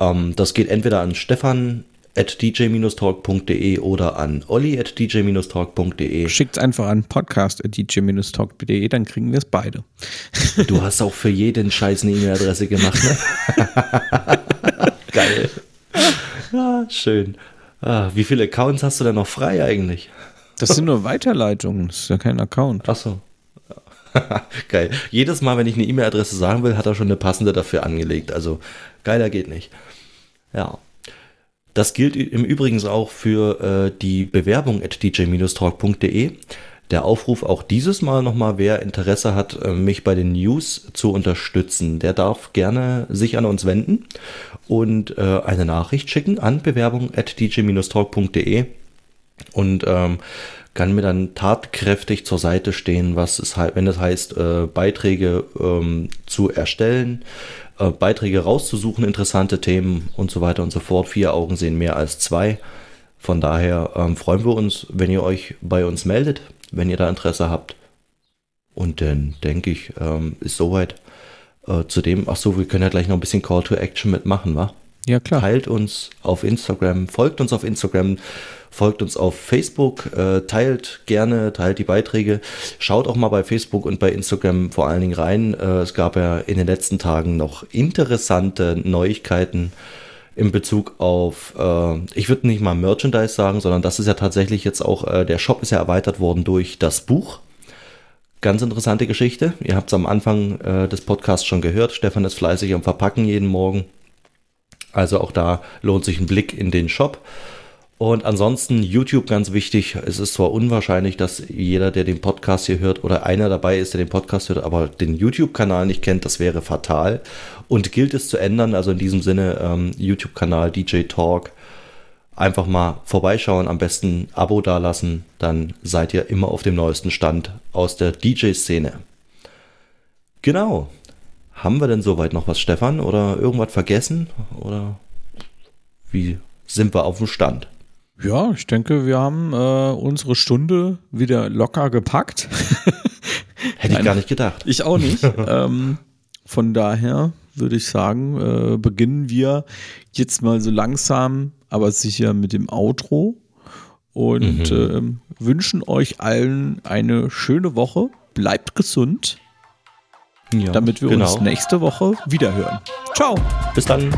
Speaker 3: Ähm, das geht entweder an Stefan at dj-talk.de oder an olli at dj-talk.de.
Speaker 2: Schickt einfach an podcast at dj-talk.de, dann kriegen wir es beide.
Speaker 3: Du hast auch für jeden Scheiß eine E-Mail-Adresse gemacht, ne? Geil. Ah, schön. Ah, wie viele Accounts hast du denn noch frei eigentlich?
Speaker 2: Das sind nur Weiterleitungen, das ist ja kein Account.
Speaker 3: Ach so. Geil. Jedes Mal, wenn ich eine E-Mail-Adresse sagen will, hat er schon eine passende dafür angelegt. Also geiler geht nicht. Ja. Das gilt im Übrigen auch für äh, die Bewerbung at dj-talk.de. Der Aufruf auch dieses Mal nochmal, wer Interesse hat, äh, mich bei den News zu unterstützen, der darf gerne sich an uns wenden und äh, eine Nachricht schicken an bewerbung at dj-talk.de und ähm, kann mir dann tatkräftig zur Seite stehen, was es halt, wenn es heißt, äh, Beiträge ähm, zu erstellen, äh, Beiträge rauszusuchen, interessante Themen und so weiter und so fort. Vier Augen sehen mehr als zwei. Von daher ähm, freuen wir uns, wenn ihr euch bei uns meldet, wenn ihr da Interesse habt. Und dann denke ich, ähm, ist soweit. Äh, zudem, ach so, wir können ja gleich noch ein bisschen Call to Action mitmachen, wa?
Speaker 2: Ja, klar.
Speaker 3: Teilt uns auf Instagram, folgt uns auf Instagram, folgt uns auf Facebook, äh, teilt gerne, teilt die Beiträge. Schaut auch mal bei Facebook und bei Instagram vor allen Dingen rein. Äh, es gab ja in den letzten Tagen noch interessante Neuigkeiten in Bezug auf, äh, ich würde nicht mal Merchandise sagen, sondern das ist ja tatsächlich jetzt auch, äh, der Shop ist ja erweitert worden durch das Buch. Ganz interessante Geschichte. Ihr habt es am Anfang äh, des Podcasts schon gehört. Stefan ist fleißig am Verpacken jeden Morgen. Also auch da lohnt sich ein Blick in den Shop. Und ansonsten YouTube ganz wichtig. Es ist zwar unwahrscheinlich, dass jeder, der den Podcast hier hört oder einer dabei ist, der den Podcast hört, aber den YouTube-Kanal nicht kennt, das wäre fatal. Und gilt es zu ändern, also in diesem Sinne ähm, YouTube-Kanal DJ Talk. Einfach mal vorbeischauen, am besten Abo dalassen, dann seid ihr immer auf dem neuesten Stand aus der DJ-Szene. Genau, haben wir denn soweit noch was, Stefan? Oder irgendwas vergessen? Oder wie sind wir auf dem Stand?
Speaker 2: Ja, ich denke, wir haben äh, unsere Stunde wieder locker gepackt.
Speaker 3: Hätte ich gar nicht gedacht.
Speaker 2: Ich auch nicht. ähm, von daher würde ich sagen, äh, beginnen wir jetzt mal so langsam, aber sicher mit dem Outro und mhm. äh, wünschen euch allen eine schöne Woche. Bleibt gesund. Ja, damit wir genau. uns nächste Woche wiederhören. Ciao.
Speaker 3: Bis dann.